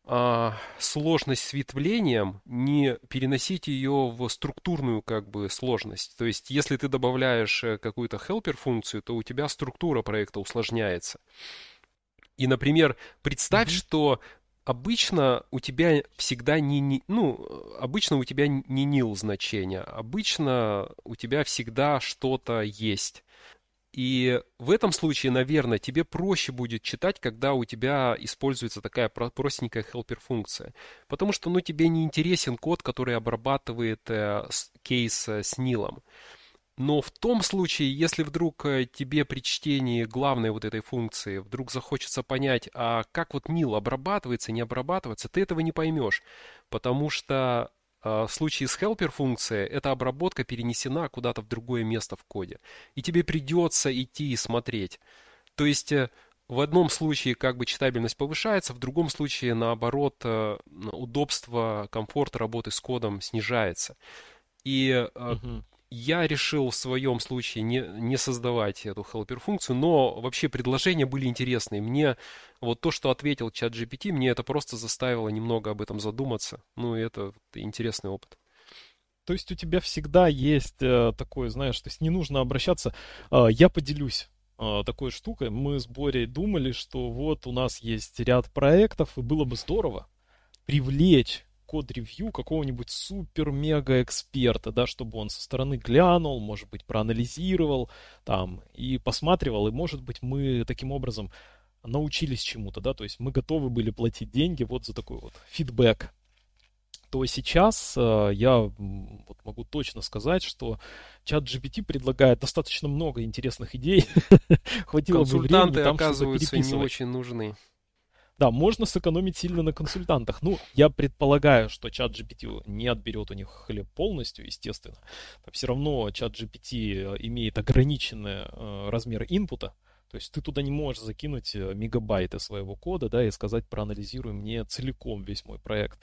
Speaker 2: а, сложность с ветвлением, не переносить ее в структурную как бы сложность. То есть, если ты добавляешь э, какую-то helper функцию, то у тебя структура проекта усложняется. И, например, представь, mm-hmm. что обычно у тебя всегда не, не ну обычно у тебя не nil значение, обычно у тебя всегда что-то есть. И в этом случае, наверное, тебе проще будет читать, когда у тебя используется такая простенькая helper функция. Потому что, ну, тебе не интересен код, который обрабатывает э, кейс э, с нилом. Но в том случае, если вдруг э, тебе при чтении главной вот этой функции вдруг захочется понять, а как вот нил обрабатывается, не обрабатывается, ты этого не поймешь. Потому что а, в случае с helper функцией эта обработка перенесена куда-то в другое место в коде. И тебе придется идти и смотреть. То есть э, в одном случае как бы читабельность повышается, в другом случае наоборот э, удобство, комфорт работы с кодом снижается. И угу я решил в своем случае не, не создавать эту helper функцию, но вообще предложения были интересные. Мне вот то, что ответил чат GPT, мне это просто заставило немного об этом задуматься. Ну, и это интересный опыт.
Speaker 1: То есть у тебя всегда есть э, такое, знаешь, то есть не нужно обращаться. Э, я поделюсь э, такой штукой. Мы с Борей думали, что вот у нас есть ряд проектов, и было бы здорово привлечь код-ревью какого-нибудь супер-мега-эксперта, да, чтобы он со стороны глянул, может быть, проанализировал там и посматривал, и, может быть, мы таким образом научились чему-то, да, то есть мы готовы были платить деньги вот за такой вот фидбэк. то сейчас э, я вот могу точно сказать, что чат GPT предлагает достаточно много интересных идей.
Speaker 2: Хватило бы времени там оказываются, не очень нужны.
Speaker 1: Да, можно сэкономить сильно на консультантах. Ну, я предполагаю, что чат GPT не отберет у них хлеб полностью, естественно. Все равно чат GPT имеет ограниченный э, размер инпута, то есть ты туда не можешь закинуть э, мегабайты своего кода, да, и сказать, проанализируй мне целиком весь мой проект.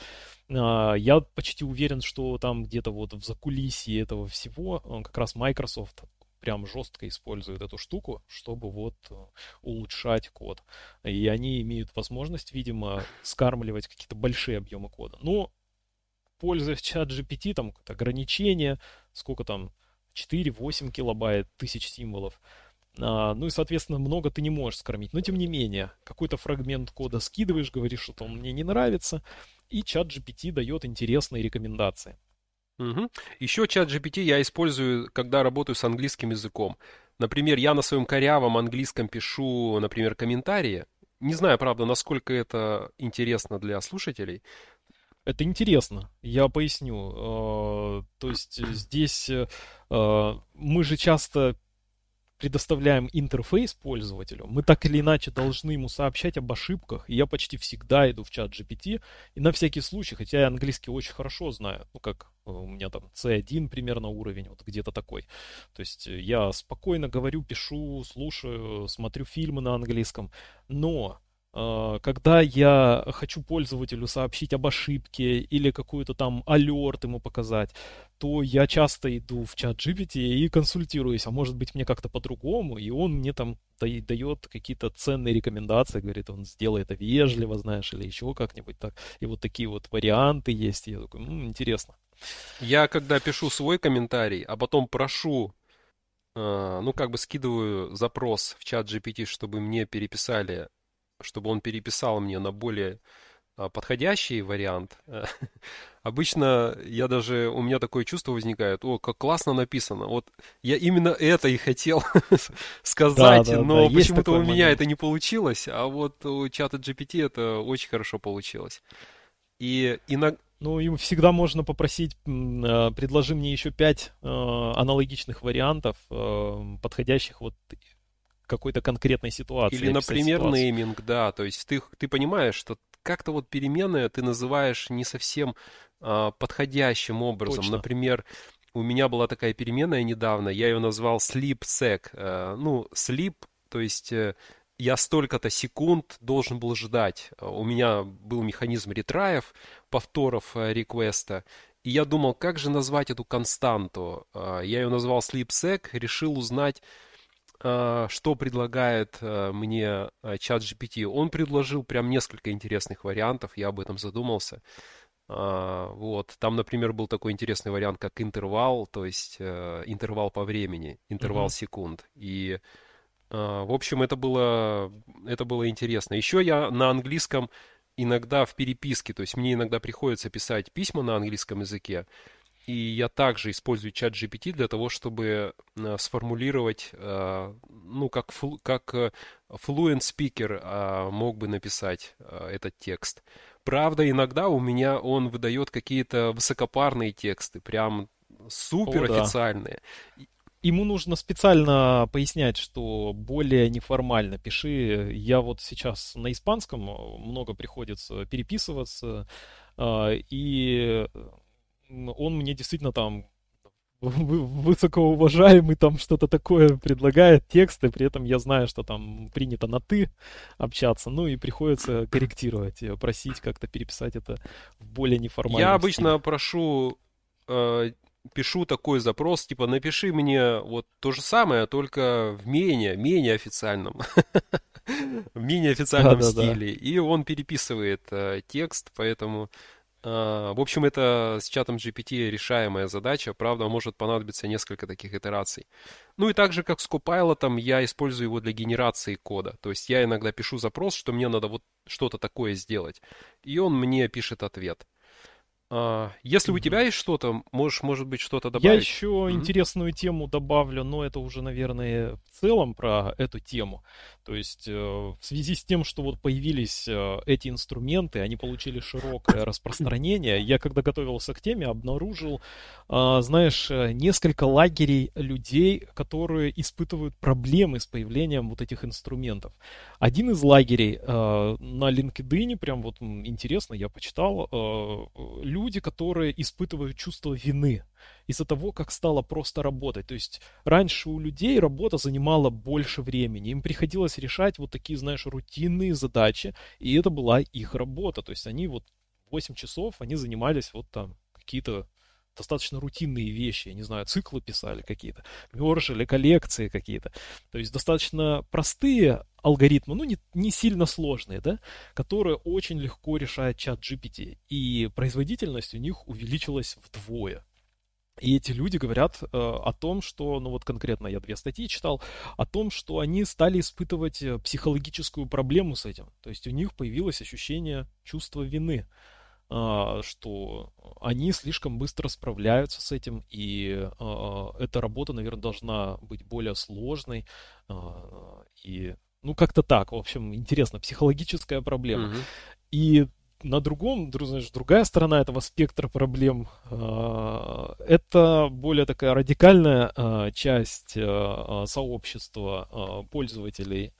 Speaker 1: А, я почти уверен, что там где-то вот в закулисье этого всего как раз Microsoft прям жестко использует эту штуку, чтобы вот э, улучшать код. И они имеют возможность, видимо, скармливать какие-то большие объемы кода. Но, пользуясь чат GPT, там ограничение, сколько там, 4-8 килобайт, тысяч символов. А, ну и, соответственно, много ты не можешь скормить. Но, тем не менее, какой-то фрагмент кода скидываешь, говоришь, что он мне не нравится, и чат GPT дает интересные рекомендации.
Speaker 2: Угу. Еще чат GPT я использую, когда работаю с английским языком. Например, я на своем корявом английском пишу, например, комментарии. Не знаю, правда, насколько это интересно для слушателей.
Speaker 1: Это интересно, я поясню. А, то есть здесь а, мы же часто предоставляем интерфейс пользователю, мы так или иначе должны ему сообщать об ошибках. И я почти всегда иду в чат GPT. И на всякий случай, хотя я английский очень хорошо знаю, ну как э, у меня там C1 примерно уровень, вот где-то такой. То есть я спокойно говорю, пишу, слушаю, смотрю фильмы на английском. Но а, когда я хочу пользователю сообщить об ошибке или какую-то там алерт ему показать, то я часто иду в чат GPT и консультируюсь, а может быть мне как-то по-другому, и он мне там дает какие-то ценные рекомендации, говорит, он сделай это вежливо, знаешь, или еще как-нибудь так. И вот такие вот варианты есть, и я такой, м-м, интересно.
Speaker 2: Я когда пишу свой комментарий, а потом прошу Uh, ну, как бы скидываю запрос в чат GPT, чтобы мне переписали чтобы он переписал мне на более а, подходящий вариант. Обычно я даже, у меня такое чувство возникает, о, как классно написано. Вот я именно это и хотел сказать, да, да, но да, почему-то у момент. меня это не получилось, а вот у чата GPT это очень хорошо получилось. И иногда...
Speaker 1: Ну, им всегда можно попросить, а, предложи мне еще пять а, аналогичных вариантов, подходящих вот какой-то конкретной ситуации.
Speaker 2: Или, например, нейминг, да, то есть ты, ты понимаешь, что как-то вот перемены ты называешь не совсем а, подходящим образом. Точно. Например, у меня была такая переменная недавно, я ее назвал sleep-sec. А, ну, sleep, то есть э, я столько-то секунд должен был ждать. У меня был механизм ретраев, повторов э, реквеста, и я думал, как же назвать эту константу. А, я ее назвал sleep-sec, решил узнать, что предлагает мне чат GPT. Он предложил прям несколько интересных вариантов, я об этом задумался. Вот. Там, например, был такой интересный вариант, как интервал, то есть э, интервал по времени, интервал mm-hmm. секунд. И, в общем, это было, это было интересно. Еще я на английском иногда в переписке, то есть мне иногда приходится писать письма на английском языке, и я также использую чат GPT для того, чтобы э, сформулировать, э, ну, как, флу, как э, fluent speaker мог бы написать этот текст. Правда, иногда у меня он выдает какие-то высокопарные тексты, прям супер официальные.
Speaker 1: О, да. Ему нужно специально пояснять, что более неформально пиши. Я вот сейчас на испанском много приходится переписываться, и он мне действительно там высокоуважаемый там что-то такое предлагает тексты, при этом я знаю, что там принято на «ты» общаться, ну и приходится корректировать, просить как-то переписать это в более неформальном
Speaker 2: Я обычно стиле. прошу, э, пишу такой запрос, типа напиши мне вот то же самое, только в менее, менее официальном, в менее официальном стиле, и он переписывает э, текст, поэтому а, в общем, это с чатом GPT решаемая задача, правда, может понадобиться несколько таких итераций. Ну и так же, как с Copilot, я использую его для генерации кода. То есть я иногда пишу запрос, что мне надо вот что-то такое сделать, и он мне пишет ответ. А, если у тебя есть что-то, можешь, может быть, что-то добавить?
Speaker 1: Я еще mm-hmm. интересную тему добавлю, но это уже, наверное, в целом про эту тему. То есть э, в связи с тем, что вот появились э, эти инструменты, они получили широкое распространение, я когда готовился к теме, обнаружил, а, знаешь, несколько лагерей людей, которые испытывают проблемы с появлением вот этих инструментов. Один из лагерей э, на LinkedIn, прям вот интересно, я почитал, люди, которые испытывают чувство вины из-за того, как стало просто работать. То есть раньше у людей работа занимала больше времени. Им приходилось решать вот такие, знаешь, рутинные задачи, и это была их работа. То есть они вот 8 часов, они занимались вот там какие-то достаточно рутинные вещи, я не знаю, циклы писали какие-то, мержили коллекции какие-то. То есть достаточно простые алгоритмы, ну не, не сильно сложные, да, которые очень легко решает чат GPT. И производительность у них увеличилась вдвое. И эти люди говорят э, о том, что, ну вот конкретно я две статьи читал, о том, что они стали испытывать э, психологическую проблему с этим. То есть у них появилось ощущение чувства вины. А, что они слишком быстро справляются с этим, и а, эта работа, наверное, должна быть более сложной. А, и, ну, как-то так, в общем, интересно, психологическая проблема. Угу. И на другом, знаешь, другая сторона этого спектра проблем, это более такая радикальная часть сообщества пользователей а,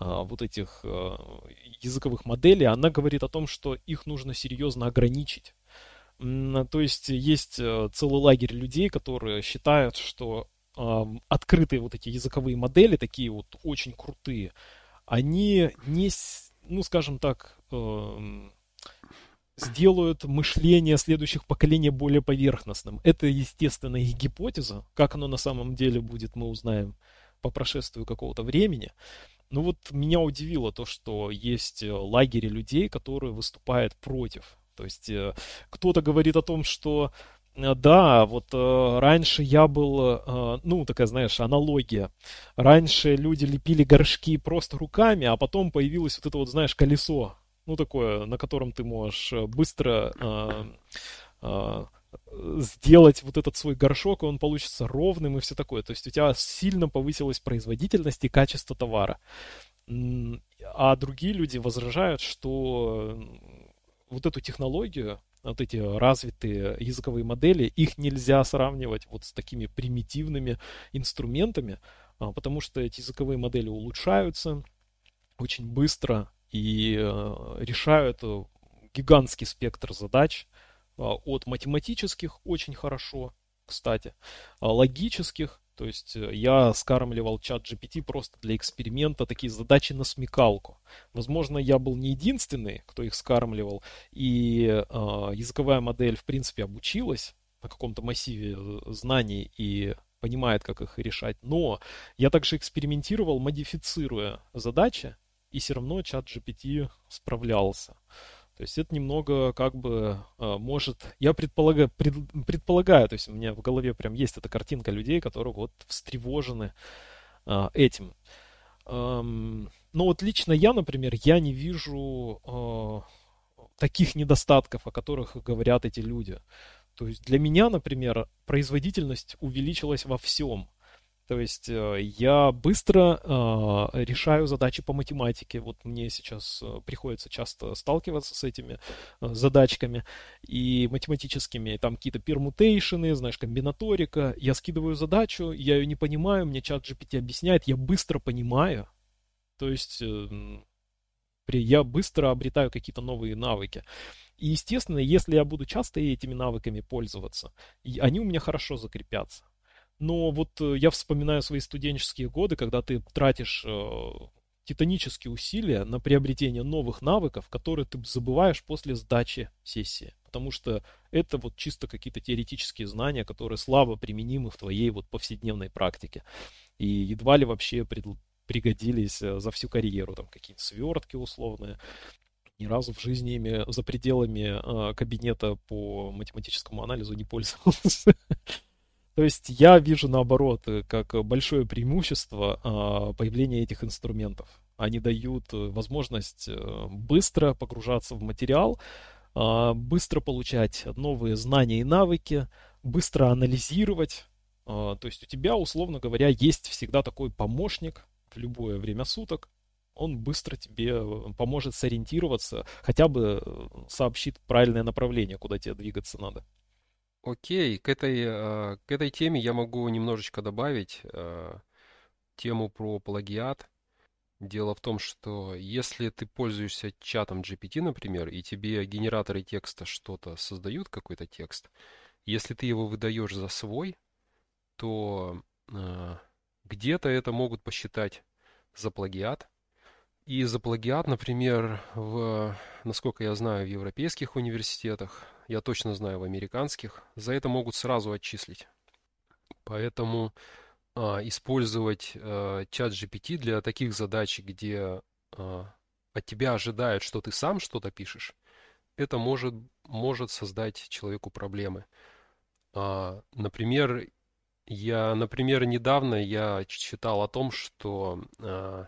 Speaker 1: вот этих а, языковых моделей, она говорит о том, что их нужно серьезно ограничить. То есть есть э, целый лагерь людей, которые считают, что открытые вот эти языковые модели, такие вот очень крутые, они не, ну скажем так, эм, сделают мышление следующих поколений более поверхностным. Это, естественно, их гипотеза. Как оно на самом деле будет, мы узнаем по прошествию какого-то времени. Ну вот меня удивило то, что есть э, лагеря людей, которые выступают против. То есть э, кто-то говорит о том, что э, да, вот э, раньше я был, э, ну, такая, знаешь, аналогия. Раньше люди лепили горшки просто руками, а потом появилось вот это вот, знаешь, колесо. Ну, такое, на котором ты можешь быстро э, сделать вот этот свой горшок, и он получится ровным и все такое. То есть у тебя сильно повысилась производительность и качество товара. А другие люди возражают, что вот эту технологию, вот эти развитые языковые модели, их нельзя сравнивать вот с такими примитивными инструментами, а, потому что эти языковые модели улучшаются очень быстро и э, решают гигантский спектр задач, от математических очень хорошо, кстати, а, логических, то есть э, я скармливал чат GPT просто для эксперимента такие задачи на смекалку. Возможно, я был не единственный, кто их скармливал, и э, языковая модель, в принципе, обучилась на каком-то массиве э, знаний и понимает, как их решать. Но я также экспериментировал, модифицируя задачи, и все равно чат GPT справлялся. То есть это немного как бы а, может, я предполагаю, пред, предполагаю, то есть у меня в голове прям есть эта картинка людей, которые вот встревожены а, этим. Но вот лично я, например, я не вижу э, таких недостатков, о которых говорят эти люди. То есть для меня, например, производительность увеличилась во всем. То есть э, я быстро э, решаю задачи по математике. Вот мне сейчас э, приходится часто сталкиваться с этими э, задачками и математическими. Там какие-то пермутейшены, знаешь, комбинаторика. Я скидываю задачу, я ее не понимаю, мне чат GPT объясняет, я быстро понимаю. То есть э, я быстро обретаю какие-то новые навыки. И, естественно, если я буду часто этими навыками пользоваться, они у меня хорошо закрепятся. Но вот э, я вспоминаю свои студенческие годы, когда ты тратишь э, титанические усилия на приобретение новых навыков, которые ты забываешь после сдачи сессии. Потому что это вот чисто какие-то теоретические знания, которые слабо применимы в твоей вот повседневной практике. И едва ли вообще пригодились э, за всю карьеру, там какие-то свертки условные. Ни разу в жизни ими за пределами кабинета по математическому анализу не пользовался. То есть я вижу наоборот, э, как большое преимущество а, появления этих инструментов. Они дают э, возможность э, быстро погружаться в материал, а, быстро получать новые знания и навыки, быстро анализировать. А, то есть у тебя, условно говоря, есть всегда такой помощник в любое время суток. Он быстро тебе э, поможет сориентироваться, хотя бы э, сообщит правильное направление, куда тебе двигаться надо.
Speaker 2: Окей, к этой, э, к этой теме я могу немножечко добавить тему про плагиат. Дело в том, что если ты пользуешься чатом GPT, например, и тебе генераторы текста что-то создают, какой-то текст, если ты его выдаешь за свой, то э, где-то это могут посчитать за плагиат. И за плагиат, например, в, насколько я знаю, в европейских университетах, я точно знаю в американских, за это могут сразу отчислить. Поэтому а, использовать а, чат GPT для таких задач, где а, от тебя ожидают, что ты сам что-то пишешь, это может, может создать человеку проблемы. А, например, я, например, недавно я читал о том, что а,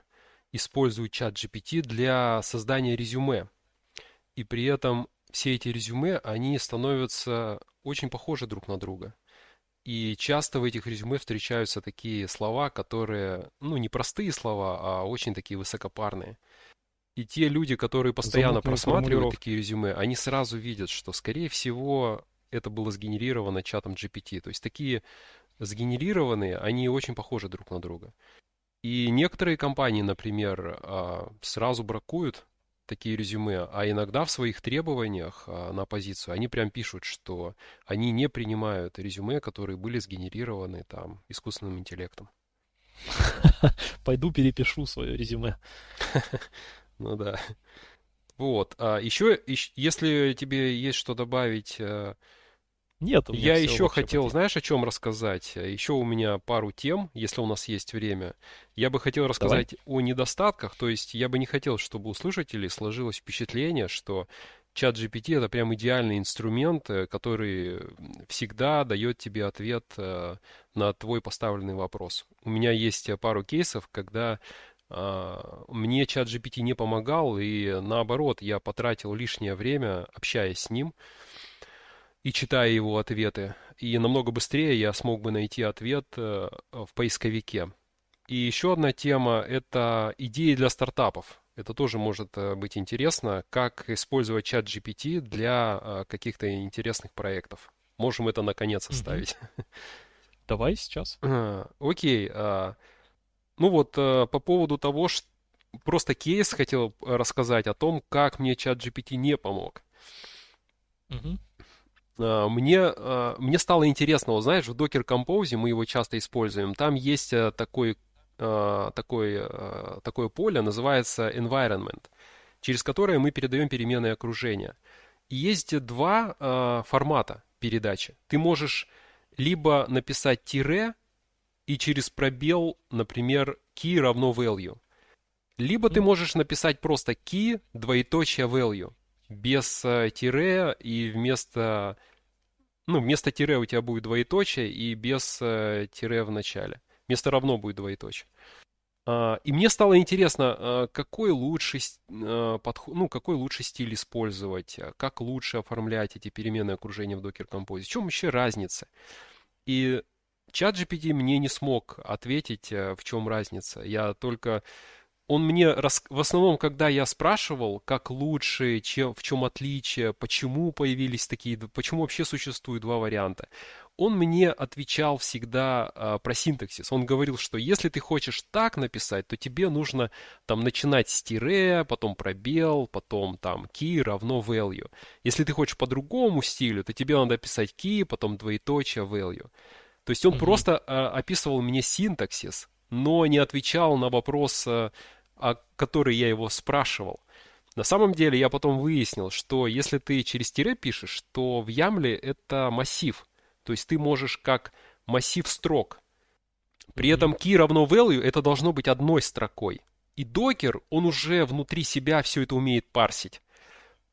Speaker 2: используют чат GPT для создания резюме. И при этом все эти резюме, они становятся очень похожи друг на друга. И часто в этих резюме встречаются такие слова, которые, ну, не простые слова, а очень такие высокопарные. И те люди, которые постоянно Замутные просматривают такие резюме, они сразу видят, что, скорее всего, это было сгенерировано чатом GPT. То есть такие сгенерированные, они очень похожи друг на друга. И некоторые компании, например, а, сразу бракуют такие резюме, а иногда в своих требованиях а, на позицию они прям пишут, что они не принимают резюме, которые были сгенерированы там искусственным интеллектом.
Speaker 1: Пойду перепишу свое резюме.
Speaker 2: Ну да. Вот. А еще, если тебе есть что добавить э,
Speaker 1: нет,
Speaker 2: у меня Я еще хотел, знаешь, о чем рассказать? Еще у меня пару тем, если у нас есть время. Я бы хотел рассказать Давай. о недостатках, то есть я бы не хотел, чтобы у слушателей сложилось впечатление, что чат GPT это прям идеальный инструмент, э, который всегда дает тебе ответ э, на твой поставленный вопрос. У меня есть пару кейсов, когда а, мне чат GPT не помогал, и наоборот, я потратил лишнее время, общаясь с ним, и читая его ответы. И намного быстрее я смог бы найти ответ э, в поисковике. И еще одна тема – это идеи для стартапов. Это тоже может э, быть интересно, как использовать чат GPT для э, каких-то интересных проектов. Можем это наконец оставить.
Speaker 1: Давай сейчас.
Speaker 2: Окей. А, ну вот по поводу того, что просто кейс хотел рассказать о том, как мне чат GPT не помог. Угу. А, мне, а, мне стало интересно, вот знаешь, в Docker Compose мы его часто используем, там есть э, такой, а, такой, такое поле, называется environment, через которое мы передаем переменные окружения. И есть два формата передачи. Ты можешь либо написать тире и через пробел, например, key равно value. Либо ты можешь написать просто key, двоеточие value без э, тире и вместо, ну, вместо тире у тебя будет двоеточие и без э, тире в начале. Вместо равно будет двоеточие. А, и мне стало интересно, а, какой лучший, а, подход, ну, какой лучший стиль использовать, как лучше оформлять эти переменные окружения в Docker Compose, в чем вообще разница. И чат GPT мне не смог ответить, в чем разница. Я только он мне рас... в основном, когда я спрашивал, как лучше, чем, в чем отличие, почему появились такие, почему вообще существуют два варианта, он мне отвечал всегда а, про синтаксис. Он говорил, что если ты хочешь так написать, то тебе нужно там начинать с тире, потом пробел, потом там key равно value. Если ты хочешь по другому стилю, то тебе надо писать key, потом двоеточие value. То есть он mm-hmm. просто а, описывал мне синтаксис, но не отвечал на вопрос, а, о которой я его спрашивал. На самом деле я потом выяснил, что если ты через тире пишешь, то в Ямле это массив. То есть ты можешь как массив строк. При этом key равно value это должно быть одной строкой. И докер, он уже внутри себя все это умеет парсить.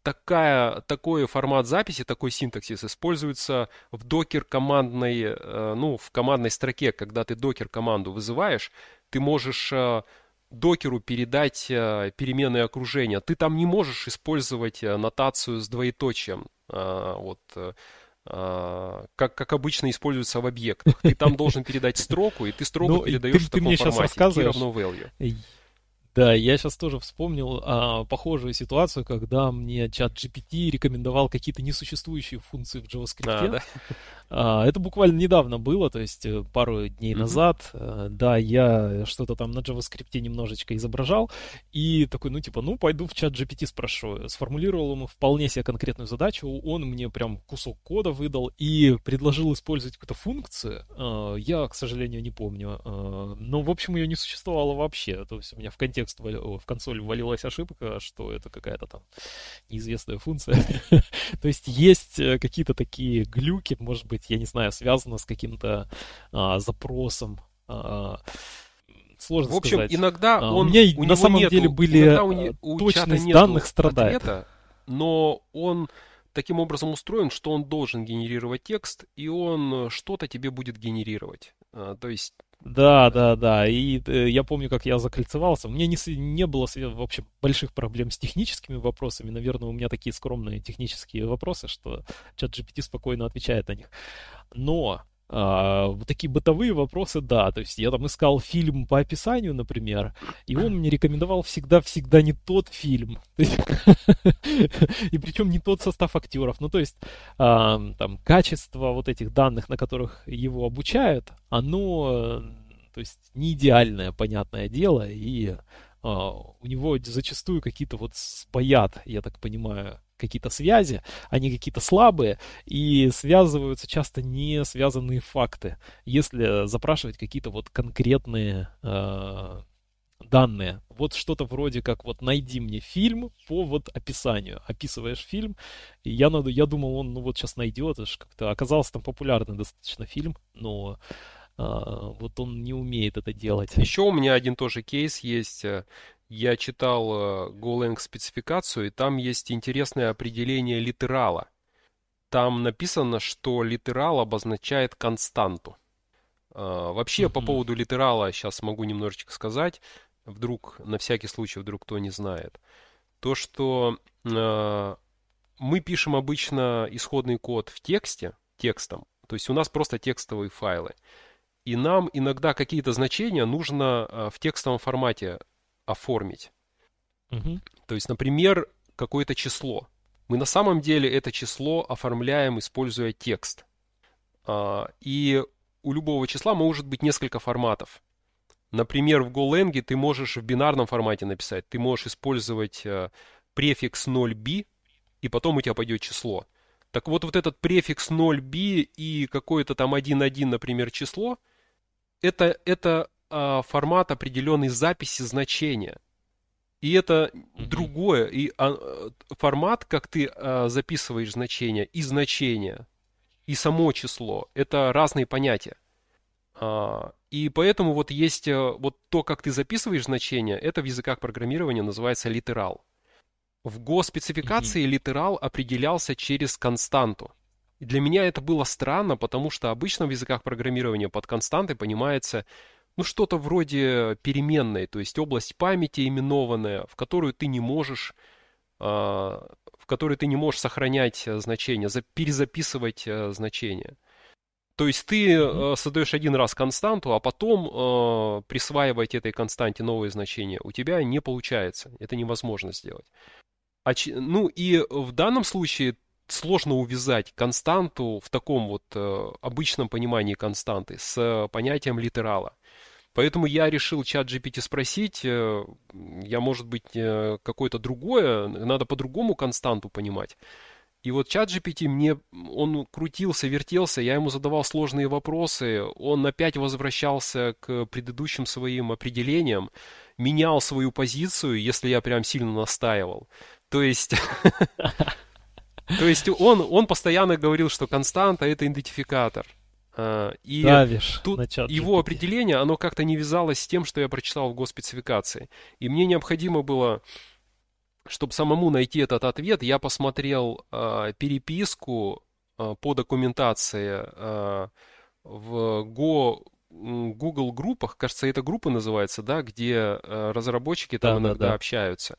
Speaker 2: Такая, такой формат записи, такой синтаксис используется в докер командной, э, ну, в командной строке, когда ты докер команду вызываешь, ты можешь э, докеру передать э, переменные окружения. Ты там не можешь использовать э, нотацию с двоеточием. Вот, э, а, как, как обычно используется в объектах. Ты там должен передать строку, и ты строку ну, передаешь ты, в таком
Speaker 1: ты мне
Speaker 2: формате.
Speaker 1: Сейчас рассказываешь, равно value. Да, я сейчас тоже вспомнил а, похожую ситуацию, когда мне чат GPT рекомендовал какие-то несуществующие функции в JavaScript. А, да? А, это буквально недавно было, то есть э, пару дней mm-hmm. назад. Э, да, я что-то там на JavaScript немножечко изображал, и такой, ну типа, ну пойду в чат GPT спрошу. Сформулировал ему вполне себе конкретную задачу, он мне прям кусок кода выдал и предложил использовать какую-то функцию. А, я, к сожалению, не помню. Но, в общем, ее не существовало вообще. То есть у меня в контекст, в консоль ввалилась ошибка, что это какая-то там неизвестная функция. То есть есть э, какие-то такие глюки, может быть, я не знаю, связано с каким-то а, запросом. А, сложно
Speaker 2: В общем,
Speaker 1: сказать.
Speaker 2: иногда
Speaker 1: а,
Speaker 2: он,
Speaker 1: у меня у на самом нету, деле были у, у точность данных страдает. Ответа,
Speaker 2: но он таким образом устроен, что он должен генерировать текст, и он что-то тебе будет генерировать. А, то есть
Speaker 1: да, да, да. И э, я помню, как я закольцевался. У меня не, не было, в общем, больших проблем с техническими вопросами. Наверное, у меня такие скромные технические вопросы, что чат GPT спокойно отвечает на них. Но а, вот такие бытовые вопросы, да. То есть я там искал фильм по описанию, например, и он мне рекомендовал всегда-всегда не тот фильм. И причем не тот состав актеров. Ну, то есть а, там качество вот этих данных, на которых его обучают, оно то есть не идеальное, понятное дело, и а, у него зачастую какие-то вот спаят, я так понимаю, какие-то связи, они какие-то слабые, и связываются часто не связанные факты, если запрашивать какие-то вот конкретные э, данные. Вот что-то вроде как вот найди мне фильм по вот описанию. Описываешь фильм, и я, надо, я думал, он ну вот сейчас найдет, как-то оказался там популярный достаточно фильм, но а, вот он не умеет это делать.
Speaker 2: Еще у меня один тоже кейс есть. Я читал э, Golang спецификацию, и там есть интересное определение литерала. Там написано, что литерал обозначает константу. А, вообще, mm-hmm. по поводу литерала сейчас могу немножечко сказать. Вдруг, на всякий случай, вдруг кто не знает. То, что э, мы пишем обычно исходный код в тексте, текстом. То есть у нас просто текстовые файлы. И нам иногда какие-то значения нужно э, в текстовом формате оформить. Угу. То есть, например, какое-то число. Мы на самом деле это число оформляем, используя текст. А, и у любого числа может быть несколько форматов. Например, в GoLang ты можешь в бинарном формате написать. Ты можешь использовать э, префикс 0b, и потом у тебя пойдет число. Так вот, вот этот префикс 0b и какое-то там 1.1, например, число, это, это а, формат определенной записи значения. И это mm-hmm. другое. И а, формат, как ты а, записываешь значение, и значение, и само число, это разные понятия. А, и поэтому вот есть а, вот то, как ты записываешь значение, это в языках программирования называется литерал. В Go спецификации mm-hmm. литерал определялся через константу. И для меня это было странно, потому что обычно в языках программирования под константой понимается ну, что-то вроде переменной, то есть область памяти именованная, в которую ты не можешь, а, в которой ты не можешь сохранять э, значения, перезаписывать э, значения. То есть ты mm-hmm. создаешь один раз константу, а потом присваивать этой константе новые значения у тебя не получается. Это невозможно сделать. А, ну и в данном случае сложно увязать константу в таком вот обычном понимании константы с понятием литерала. Поэтому я решил чат GPT спросить, э, я, может быть, э, какое-то другое, надо по-другому константу понимать. И вот чат GPT мне, он крутился, вертелся, я ему задавал сложные вопросы, он опять возвращался к предыдущим своим определениям, менял свою позицию, если я прям сильно настаивал. То есть... То есть он, он постоянно говорил, что константа это идентификатор. А, и
Speaker 1: Давишь
Speaker 2: тут его определение, оно как-то не вязалось с тем, что я прочитал в госпецификации. И мне необходимо было, чтобы самому найти этот ответ, я посмотрел э, переписку э, по документации э, в Go Google группах, кажется, это группа называется, да, где э, разработчики там да, иногда да, да. общаются.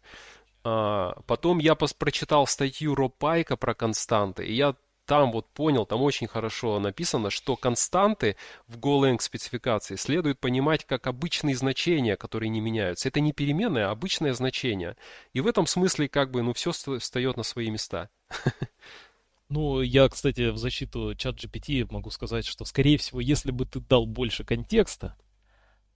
Speaker 2: А, потом я пос- прочитал статью Роб Пайка про константы, и я там вот понял, там очень хорошо написано, что константы в Golang спецификации следует понимать как обычные значения, которые не меняются. Это не переменные, а обычное значение. И в этом смысле как бы, ну, все встает на свои места.
Speaker 1: Ну, я, кстати, в защиту чат GPT могу сказать, что, скорее всего, если бы ты дал больше контекста,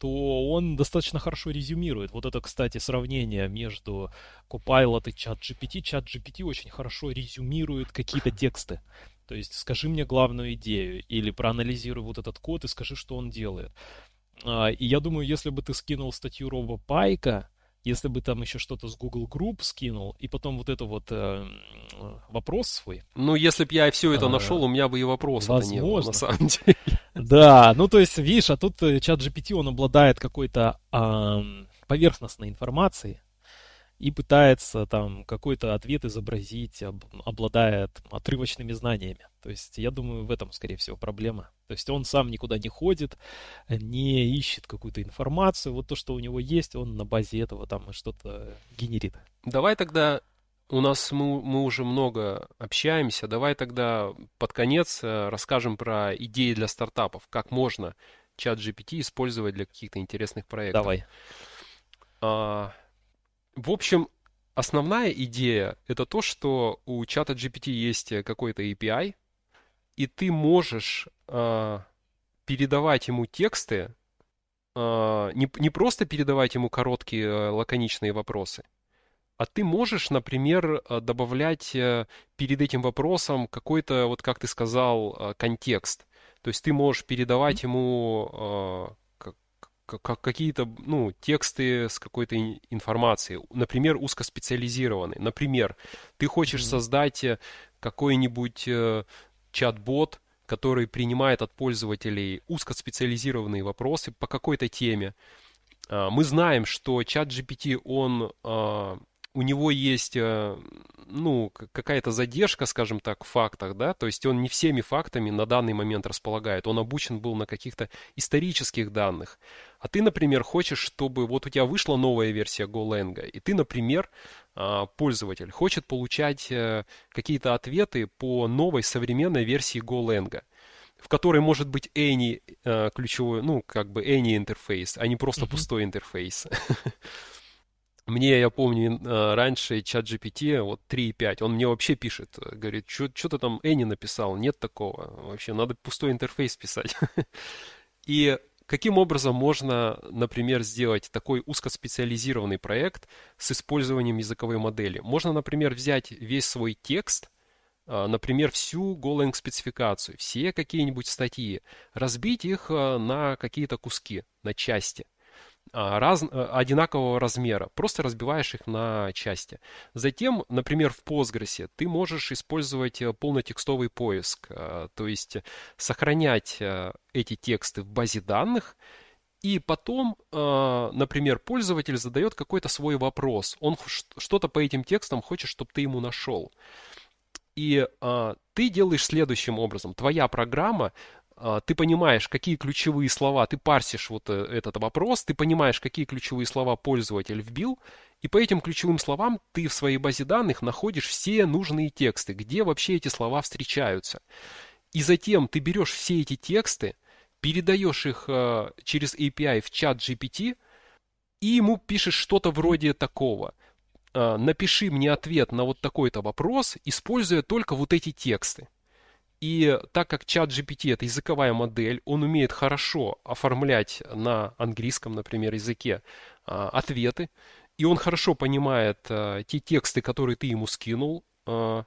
Speaker 1: то он достаточно хорошо резюмирует. Вот это, кстати, сравнение между Copilot и чат GPT. Чат GPT очень хорошо резюмирует какие-то тексты. То есть скажи мне главную идею или проанализируй вот этот код и скажи, что он делает. А, и я думаю, если бы ты скинул статью Роба Пайка, если бы там еще что-то с Google Group скинул, и потом вот это вот э, вопрос свой.
Speaker 2: Ну, если бы я все это а, нашел, у меня бы и вопросов не было, на самом деле.
Speaker 1: Да, ну то есть, видишь, а тут э, чат GPT, он обладает какой-то э, поверхностной информацией, и пытается там какой-то ответ изобразить, об, обладая отрывочными знаниями. То есть я думаю, в этом, скорее всего, проблема. То есть он сам никуда не ходит, не ищет какую-то информацию. Вот то, что у него есть, он на базе этого там что-то генерит.
Speaker 2: Давай тогда у нас мы, мы уже много общаемся. Давай тогда под конец э, расскажем про идеи для стартапов. Как можно чат GPT использовать для каких-то интересных проектов.
Speaker 1: Давай.
Speaker 2: А, в общем, основная идея это то, что у чата GPT есть какой-то API, и ты можешь э, передавать ему тексты, э, не, не просто передавать ему короткие э, лаконичные вопросы, а ты можешь, например, добавлять перед этим вопросом какой-то, вот как ты сказал, контекст. То есть ты можешь передавать ему какие-то ну, тексты с какой-то информацией, например, узкоспециализированные. Например, ты хочешь mm-hmm. создать э, какой-нибудь э, чат-бот, который принимает от пользователей узкоспециализированные вопросы по какой-то теме. А, мы знаем, что чат GPT, он а, у него есть, э, ну, какая-то задержка, скажем так, в фактах, да, то есть он не всеми фактами на данный момент располагает, он обучен был на каких-то исторических данных. А ты, например, хочешь, чтобы вот у тебя вышла новая версия GoLang, и ты, например, а, пользователь хочет получать э, какие-то ответы по новой современной версии GoLang в которой может быть any э, ключевой, ну, как бы any интерфейс, а не просто mm-hmm. пустой интерфейс. Мне, я помню, э, раньше чат GPT, вот 3.5, он мне вообще пишет, говорит, что ты там Энни написал, нет такого, вообще надо пустой интерфейс писать. И каким образом можно, например, сделать такой узкоспециализированный проект с использованием языковой модели? Можно, например, взять весь свой текст, э, например, всю Golang спецификацию, все какие-нибудь статьи, разбить их э, на какие-то куски, на части а, раз, э, одинакового размера, просто разбиваешь их на части. Затем, например, в Postgres ты можешь использовать э, полнотекстовый поиск, э, то есть сохранять эти тексты в базе данных, и потом, например, пользователь задает какой-то свой вопрос, он что-то по этим текстам хочет, чтобы ты ему нашел. И ты делаешь следующим образом. Твоя программа а, ты понимаешь, какие ключевые слова, ты парсишь вот э, этот вопрос, ты понимаешь, какие ключевые слова пользователь вбил, и по этим ключевым словам ты в своей базе данных находишь все нужные тексты, где вообще эти слова встречаются. И затем ты берешь все эти тексты, передаешь их э, через API в чат GPT, и ему пишешь что-то вроде такого. Э, напиши мне ответ на вот такой-то вопрос, используя только вот эти тексты. И так как чат GPT это языковая модель, он умеет хорошо оформлять на английском, например, языке а, ответы, и он хорошо понимает а, те тексты, которые ты ему скинул, а,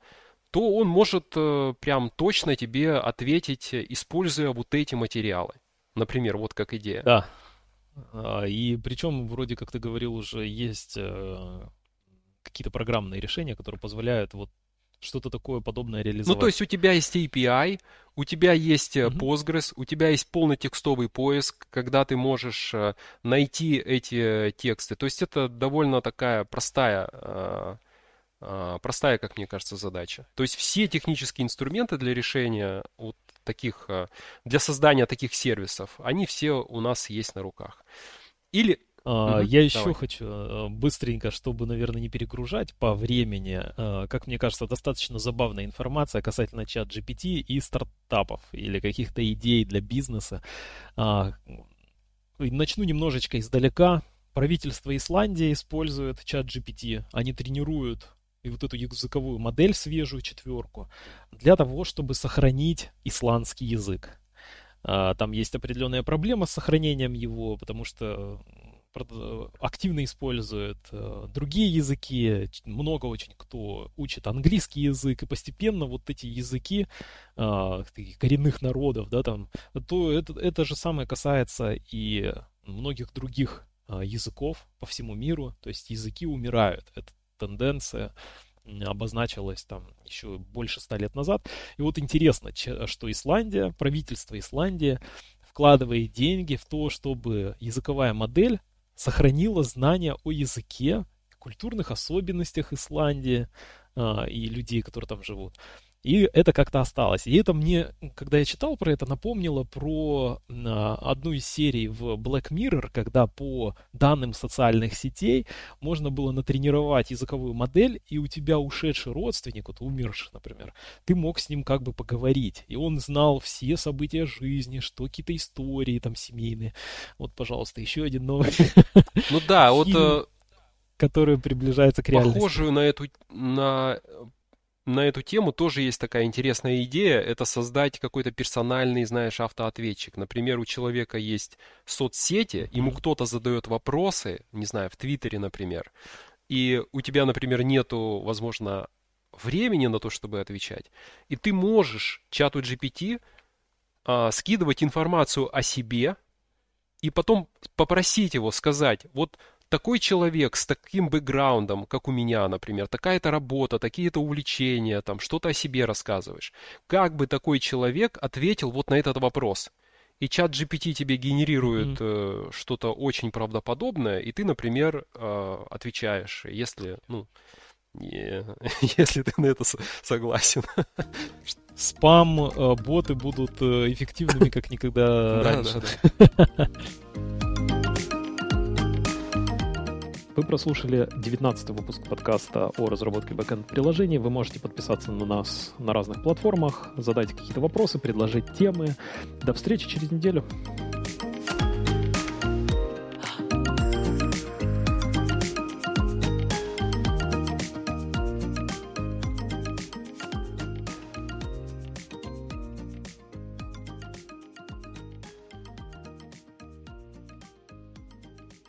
Speaker 2: то он может а, прям точно тебе ответить, используя вот эти материалы. Например, вот как идея.
Speaker 1: Да. И причем, вроде как ты говорил, уже есть э, какие-то программные решения, которые позволяют вот что-то такое подобное реализовать.
Speaker 2: Ну, то есть у тебя есть API, у тебя есть mm-hmm. Postgres, у тебя есть полный текстовый поиск, когда ты можешь э, найти эти тексты. То есть это довольно такая простая, простая, как мне кажется, задача. То есть все технические инструменты для решения вот таких, э, для создания таких сервисов, они все у нас есть на руках. Или
Speaker 1: Uh, я еще давай. хочу э, быстренько, чтобы, наверное, не перегружать по времени, э, как мне кажется, достаточно забавная информация касательно чат GPT и стартапов или каких-то идей для бизнеса. А, начну немножечко издалека. Правительство Исландии использует чат GPT. Они тренируют и вот эту языковую модель, свежую четверку, для того, чтобы сохранить исландский язык. А, там есть определенная проблема с сохранением его, потому что активно используют э, другие языки, много очень кто учит английский язык, и постепенно вот эти языки э, коренных народов, да, там, то это, это же самое касается и многих других э, языков по всему миру, то есть языки умирают, это тенденция обозначилась там еще больше ста лет назад. И вот интересно, что Исландия, правительство Исландии вкладывает деньги в то, чтобы языковая модель сохранила знания о языке, культурных особенностях Исландии а, и людей, которые там живут. И это как-то осталось. И это мне, когда я читал про это, напомнило про а, одну из серий в Black Mirror, когда по данным социальных сетей можно было натренировать языковую модель, и у тебя ушедший родственник, вот умерший, например, ты мог с ним как бы поговорить. И он знал все события жизни, что какие-то истории там семейные. Вот, пожалуйста, еще один новый.
Speaker 2: Ну да, вот э,
Speaker 1: который приближается к реальности.
Speaker 2: Похожую на эту на на эту тему тоже есть такая интересная идея. Это создать какой-то персональный, знаешь, автоответчик. Например, у человека есть соцсети, ему кто-то задает вопросы, не знаю, в Твиттере, например, и у тебя, например, нету, возможно, времени на то, чтобы отвечать, и ты можешь чату GPT а, скидывать информацию о себе и потом попросить его сказать, вот такой человек с таким бэкграундом, как у меня, например, такая-то работа, такие-то увлечения, там, что-то о себе рассказываешь. Как бы такой человек ответил вот на этот вопрос? И чат GPT тебе генерирует mm-hmm. э, что-то очень правдоподобное, и ты, например, э, отвечаешь, если, ну, не, если ты на это согласен.
Speaker 1: Спам, э, боты будут э, эффективными, как никогда раньше. Вы прослушали 19 выпуск подкаста о разработке бэкэнд-приложений. Вы можете подписаться на нас на разных платформах, задать какие-то вопросы, предложить темы. До встречи через неделю.